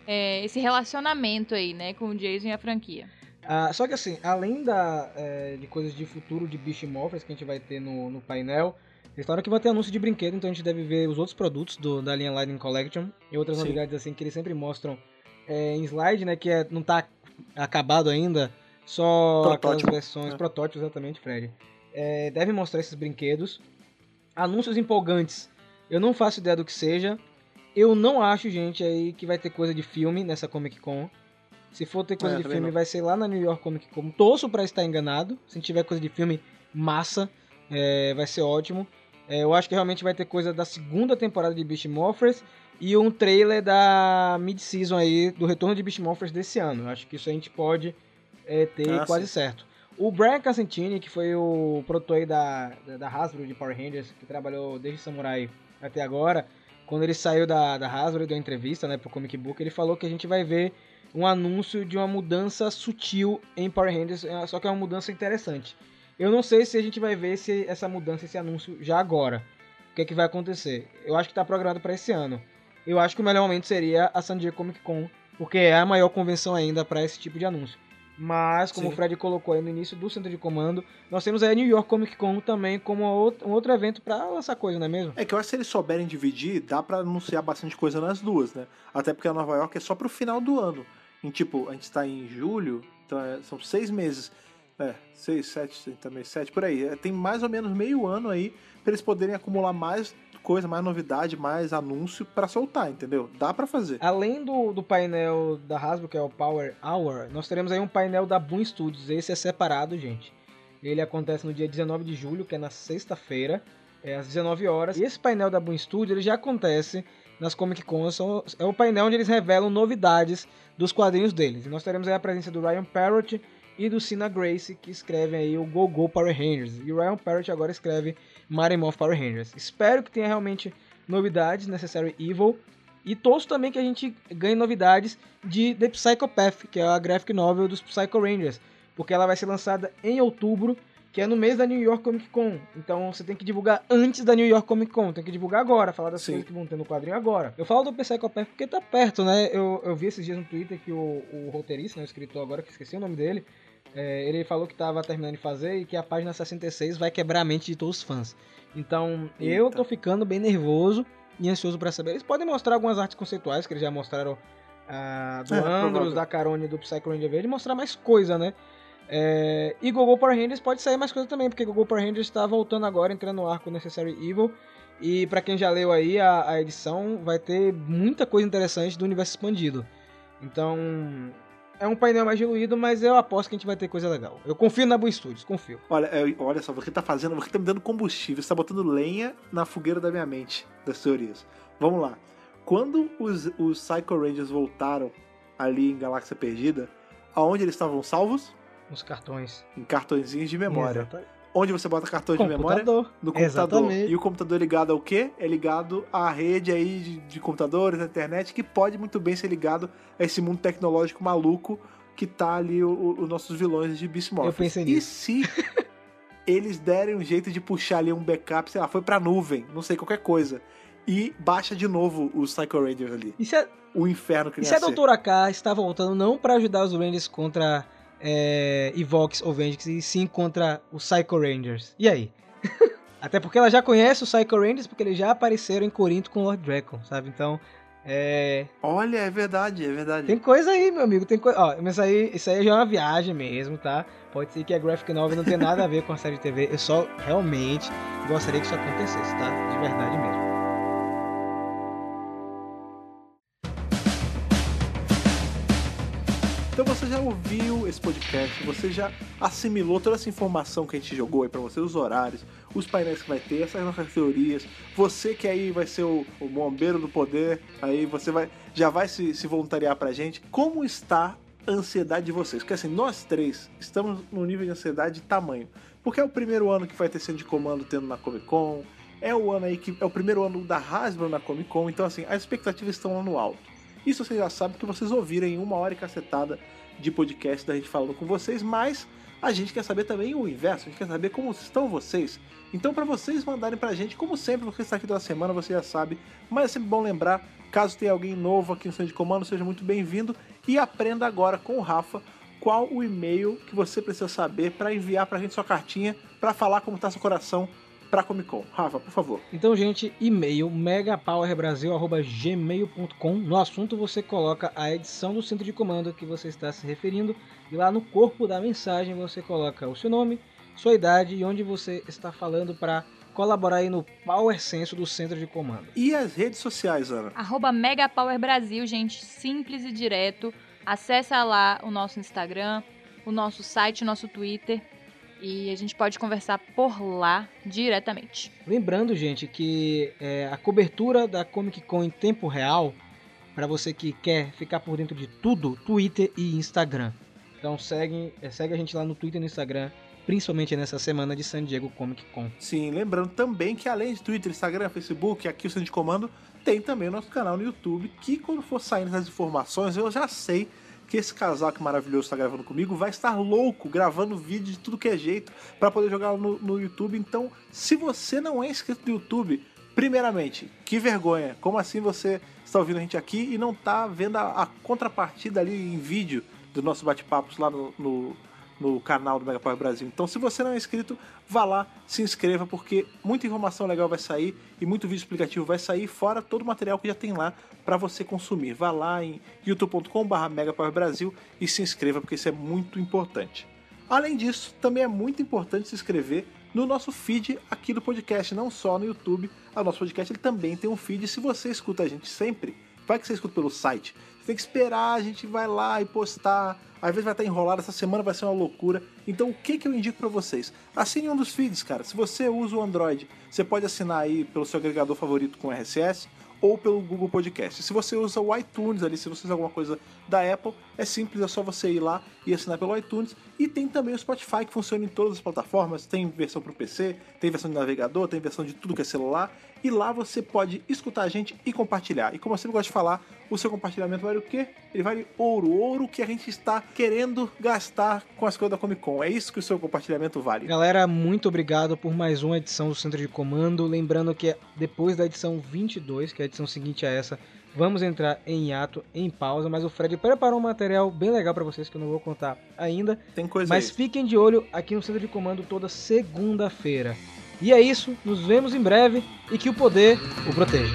é, esse relacionamento aí, né, com o Jason e a franquia. Ah, só que assim, além da, é, de coisas de futuro de Beast Morphers que a gente vai ter no, no painel, eles falaram que vai ter anúncio de brinquedo, então a gente deve ver os outros produtos do, da linha Lightning Collection e outras Sim. novidades assim que eles sempre mostram é, em slide, né? Que é, não tá acabado ainda, só aquelas Protótipo, versões, é. protótipos exatamente, Fred. É, deve mostrar esses brinquedos. Anúncios empolgantes, eu não faço ideia do que seja. Eu não acho, gente, aí que vai ter coisa de filme nessa Comic Con. Se for ter coisa É, de filme, não. vai ser lá na New York Comic Con. Torço pra estar enganado. Se tiver coisa de filme, massa. É, vai ser ótimo. É, eu acho que realmente vai ter coisa da segunda temporada de Beast Morphers e um trailer da mid-season aí, do retorno de Beast Morphers desse ano. Eu acho que isso a gente pode é, ter Ah, quase sim. certo. O Brian Casentini, que foi o produtor aí da, da, Hasbro de Power Rangers, que trabalhou desde Samurai até agora, quando ele saiu da, da Hasbro e deu entrevista né, pro Comic Book, ele falou que a gente vai ver um anúncio de uma mudança sutil em Power Rangers, é, só que é uma mudança interessante. Eu não sei se a gente vai ver esse, essa mudança, esse anúncio já agora. O que, é que vai acontecer? Eu acho que está programado para esse ano. Eu acho que o melhor momento seria a San Diego Comic Con, porque é a maior convenção ainda para esse tipo de anúncio. Mas, como Sim. o Fred colocou aí no início do centro de comando, nós temos aí a New York Comic Con também como outro- um outro evento para lançar coisa, não é mesmo? É que eu acho que se eles souberem dividir, dá pra anunciar bastante coisa nas duas, né? Até porque a Nova York é só pro final do ano. Em tipo, a gente tá em julho, então é- são seis meses. É, seis, sete, também sete, por aí. É, tem mais ou menos meio ano aí pra eles poderem acumular mais coisa, mais novidade, mais anúncio pra soltar, entendeu? Dá pra fazer. Além do, do painel da Hasbro, que é o Power Hour, nós teremos aí um painel da Boom Studios. Esse é separado, gente. Ele acontece no dia 19 de julho, que é na sexta-feira, é às 19 horas. E esse painel da Boom Studios ele já acontece nas Comic Cons. É o painel onde eles revelam novidades dos quadrinhos deles. E nós teremos aí a presença do Ryan Parrott e do Cena Grace, que escrevem aí o Go Go Power Rangers. E o Ryan Parrott agora escreve Mighty Morph Power Rangers. Espero que tenha realmente novidades, Necessary Evil. E torço também que a gente ganhe novidades de The Psychopath, que é a graphic novel dos Psycho Rangers. Porque ela vai ser lançada em outubro, que é no mês da New York Comic Con. Então você tem que divulgar antes da New York Comic Con. Tem que divulgar agora, falar das Sim. coisas que vão ter no quadrinho agora. Eu falo do Psychopath porque tá perto, né? Eu, eu vi esses dias no Twitter que o, o roteirista, né, o escritor agora, que esqueci o nome dele, é, ele falou que tava terminando de fazer e que a página 66 vai quebrar a mente de todos os fãs. Então, eu Eita. tô ficando bem nervoso e ansioso pra saber. Eles podem mostrar algumas artes conceituais que eles já mostraram ah, do <laughs> É, Andros, da Carone e do Psycho Ranger Verde, mostrar mais coisa, né? É, e Gogo Power Rangers pode sair mais coisa também, porque Gogo Power Rangers está voltando agora, entrando no arco Necessary Evil. E pra quem já leu aí a, a edição, vai ter muita coisa interessante do universo expandido. Então, É um painel mais diluído, mas eu aposto que a gente vai ter coisa legal. Eu confio na Boa Studios, confio. Olha, é, olha só, você tá fazendo, você tá me dando combustível, você tá botando lenha na fogueira da minha mente, das teorias. Vamos lá. Quando os, os Psycho Rangers voltaram ali em Galáxia Perdida, aonde eles estavam salvos? Nos cartões. Em cartõezinhos de memória. Exatamente. Onde você bota cartões de memória? Computador. No computador. Exatamente. E o computador é ligado ao quê? É ligado à rede aí de, de computadores, da internet, que pode muito bem ser ligado a esse mundo tecnológico maluco que tá ali os nossos vilões de Beast Morphers. Eu pensei E nisso. se <laughs> eles derem um jeito de puxar ali um backup, sei lá, foi pra nuvem, não sei, qualquer coisa. E baixa de novo os Psycho Rangers ali. E se a, O inferno que e se a. Doutora K está voltando não pra ajudar os Rangers contra é, Evox ou Vengeance, e sim contra os Psycho Rangers? E aí? <laughs> Até porque ela já conhece os Psycho Rangers, porque eles já apareceram em Corinto com o Lord Draco, sabe? Então, é, Olha, é verdade, é verdade. Tem coisa aí, meu amigo. Tem coisa. Ó, mas isso aí, isso aí já é uma viagem mesmo, tá? Pode ser que a Graphic Novel não tenha nada a ver com a série de TV. Eu só realmente gostaria que isso acontecesse, tá? De verdade mesmo. Então você já ouviu esse podcast, você já assimilou toda essa informação que a gente jogou aí pra você, os horários, os painéis que vai ter, essas nossas teorias. Você que aí vai ser o, o bombeiro do poder, aí você vai já vai se, se voluntariar pra gente. Como está a ansiedade de vocês? Porque assim, nós três estamos num nível de ansiedade de tamanho. Porque é o primeiro ano que vai ter centro de comando tendo na Comic Con, é o ano aí que é o primeiro ano da Hasbro na Comic Con, então assim, as expectativas estão lá no alto. Isso vocês já sabem que vocês ouviram em uma hora e cacetada de podcast da gente falando com vocês, mas a gente quer saber também o inverso, a gente quer saber como estão vocês. Então, para vocês mandarem pra gente, como sempre, você está aqui toda semana, você já sabe, mas é sempre bom lembrar, caso tenha alguém novo aqui no Centro de Comando, seja muito bem-vindo e aprenda agora com o Rafa qual o e-mail que você precisa saber para enviar pra gente sua cartinha para falar como tá seu coração pra Comic Con. Rafa, por favor. Então, gente, e-mail megapowerbrasil.gmail.com. No assunto você coloca a edição do centro de comando que você está se referindo. E lá no corpo da mensagem você coloca o seu nome, sua idade e onde você está falando para colaborar aí no Power Senso do centro de comando. E as redes sociais, Ana? Arroba Megapower Brasil, gente, simples e direto. Acessa lá o nosso Instagram, o nosso site, o nosso Twitter. E a gente pode conversar por lá diretamente. Lembrando, gente, que é, a cobertura da Comic Con em tempo real, para você que quer ficar por dentro de tudo, Twitter e Instagram. Então segue, é, segue a gente lá no Twitter e no Instagram, principalmente nessa semana de San Diego Comic Con. Sim, lembrando também que além de Twitter, Instagram, Facebook, aqui o Centro de Comando, tem também o nosso canal no YouTube, que quando for saindo essas informações, eu já sei que esse casal que maravilhoso está gravando comigo vai estar louco, gravando vídeo de tudo que é jeito para poder jogar no, no YouTube. Então, se você não é inscrito no YouTube, primeiramente, que vergonha. Como assim você está ouvindo a gente aqui e não está vendo a, a contrapartida ali em vídeo dos nossos bate-papos lá no, no, no canal do Mega Power Brasil. Então, se você não é inscrito, vá lá, se inscreva, porque muita informação legal vai sair e muito vídeo explicativo vai sair, fora todo o material que já tem lá para você consumir. Vá lá em youtube.com.br Brasil e se inscreva, porque isso é muito importante. Além disso, também é muito importante se inscrever no nosso feed aqui do podcast, não só no YouTube. O nosso podcast ele também tem um feed. Se você escuta a gente sempre, vai que você escuta pelo site. Você tem que esperar, a gente vai lá e postar. Às vezes vai estar enrolado, essa semana vai ser uma loucura. Então o que, que eu indico para vocês? Assine um dos feeds, cara. Se você usa o Android, você pode assinar aí pelo seu agregador favorito com RSS ou pelo Google Podcast. Se você usa o iTunes ali, se você usa alguma coisa da Apple, é simples, é só você ir lá e assinar pelo iTunes. E tem também o Spotify que funciona em todas as plataformas, tem versão para o PC, tem versão de navegador, tem versão de tudo que é celular. E lá você pode escutar a gente e compartilhar. E como eu sempre gosto de falar, o seu compartilhamento vale o quê? Ele vale ouro, ouro que a gente está querendo gastar com as coisas da Comic Con. É isso que o seu compartilhamento vale. Galera, muito obrigado por mais uma edição do Centro de Comando. Lembrando que depois da edição 22, que é a edição seguinte a essa, vamos entrar em hiato, em pausa. Mas o Fred preparou um material bem legal para vocês que eu não vou contar ainda. Tem coisa Mas aí. fiquem de olho aqui no Centro de Comando toda segunda-feira. E é isso, nos vemos em breve e que o poder o proteja.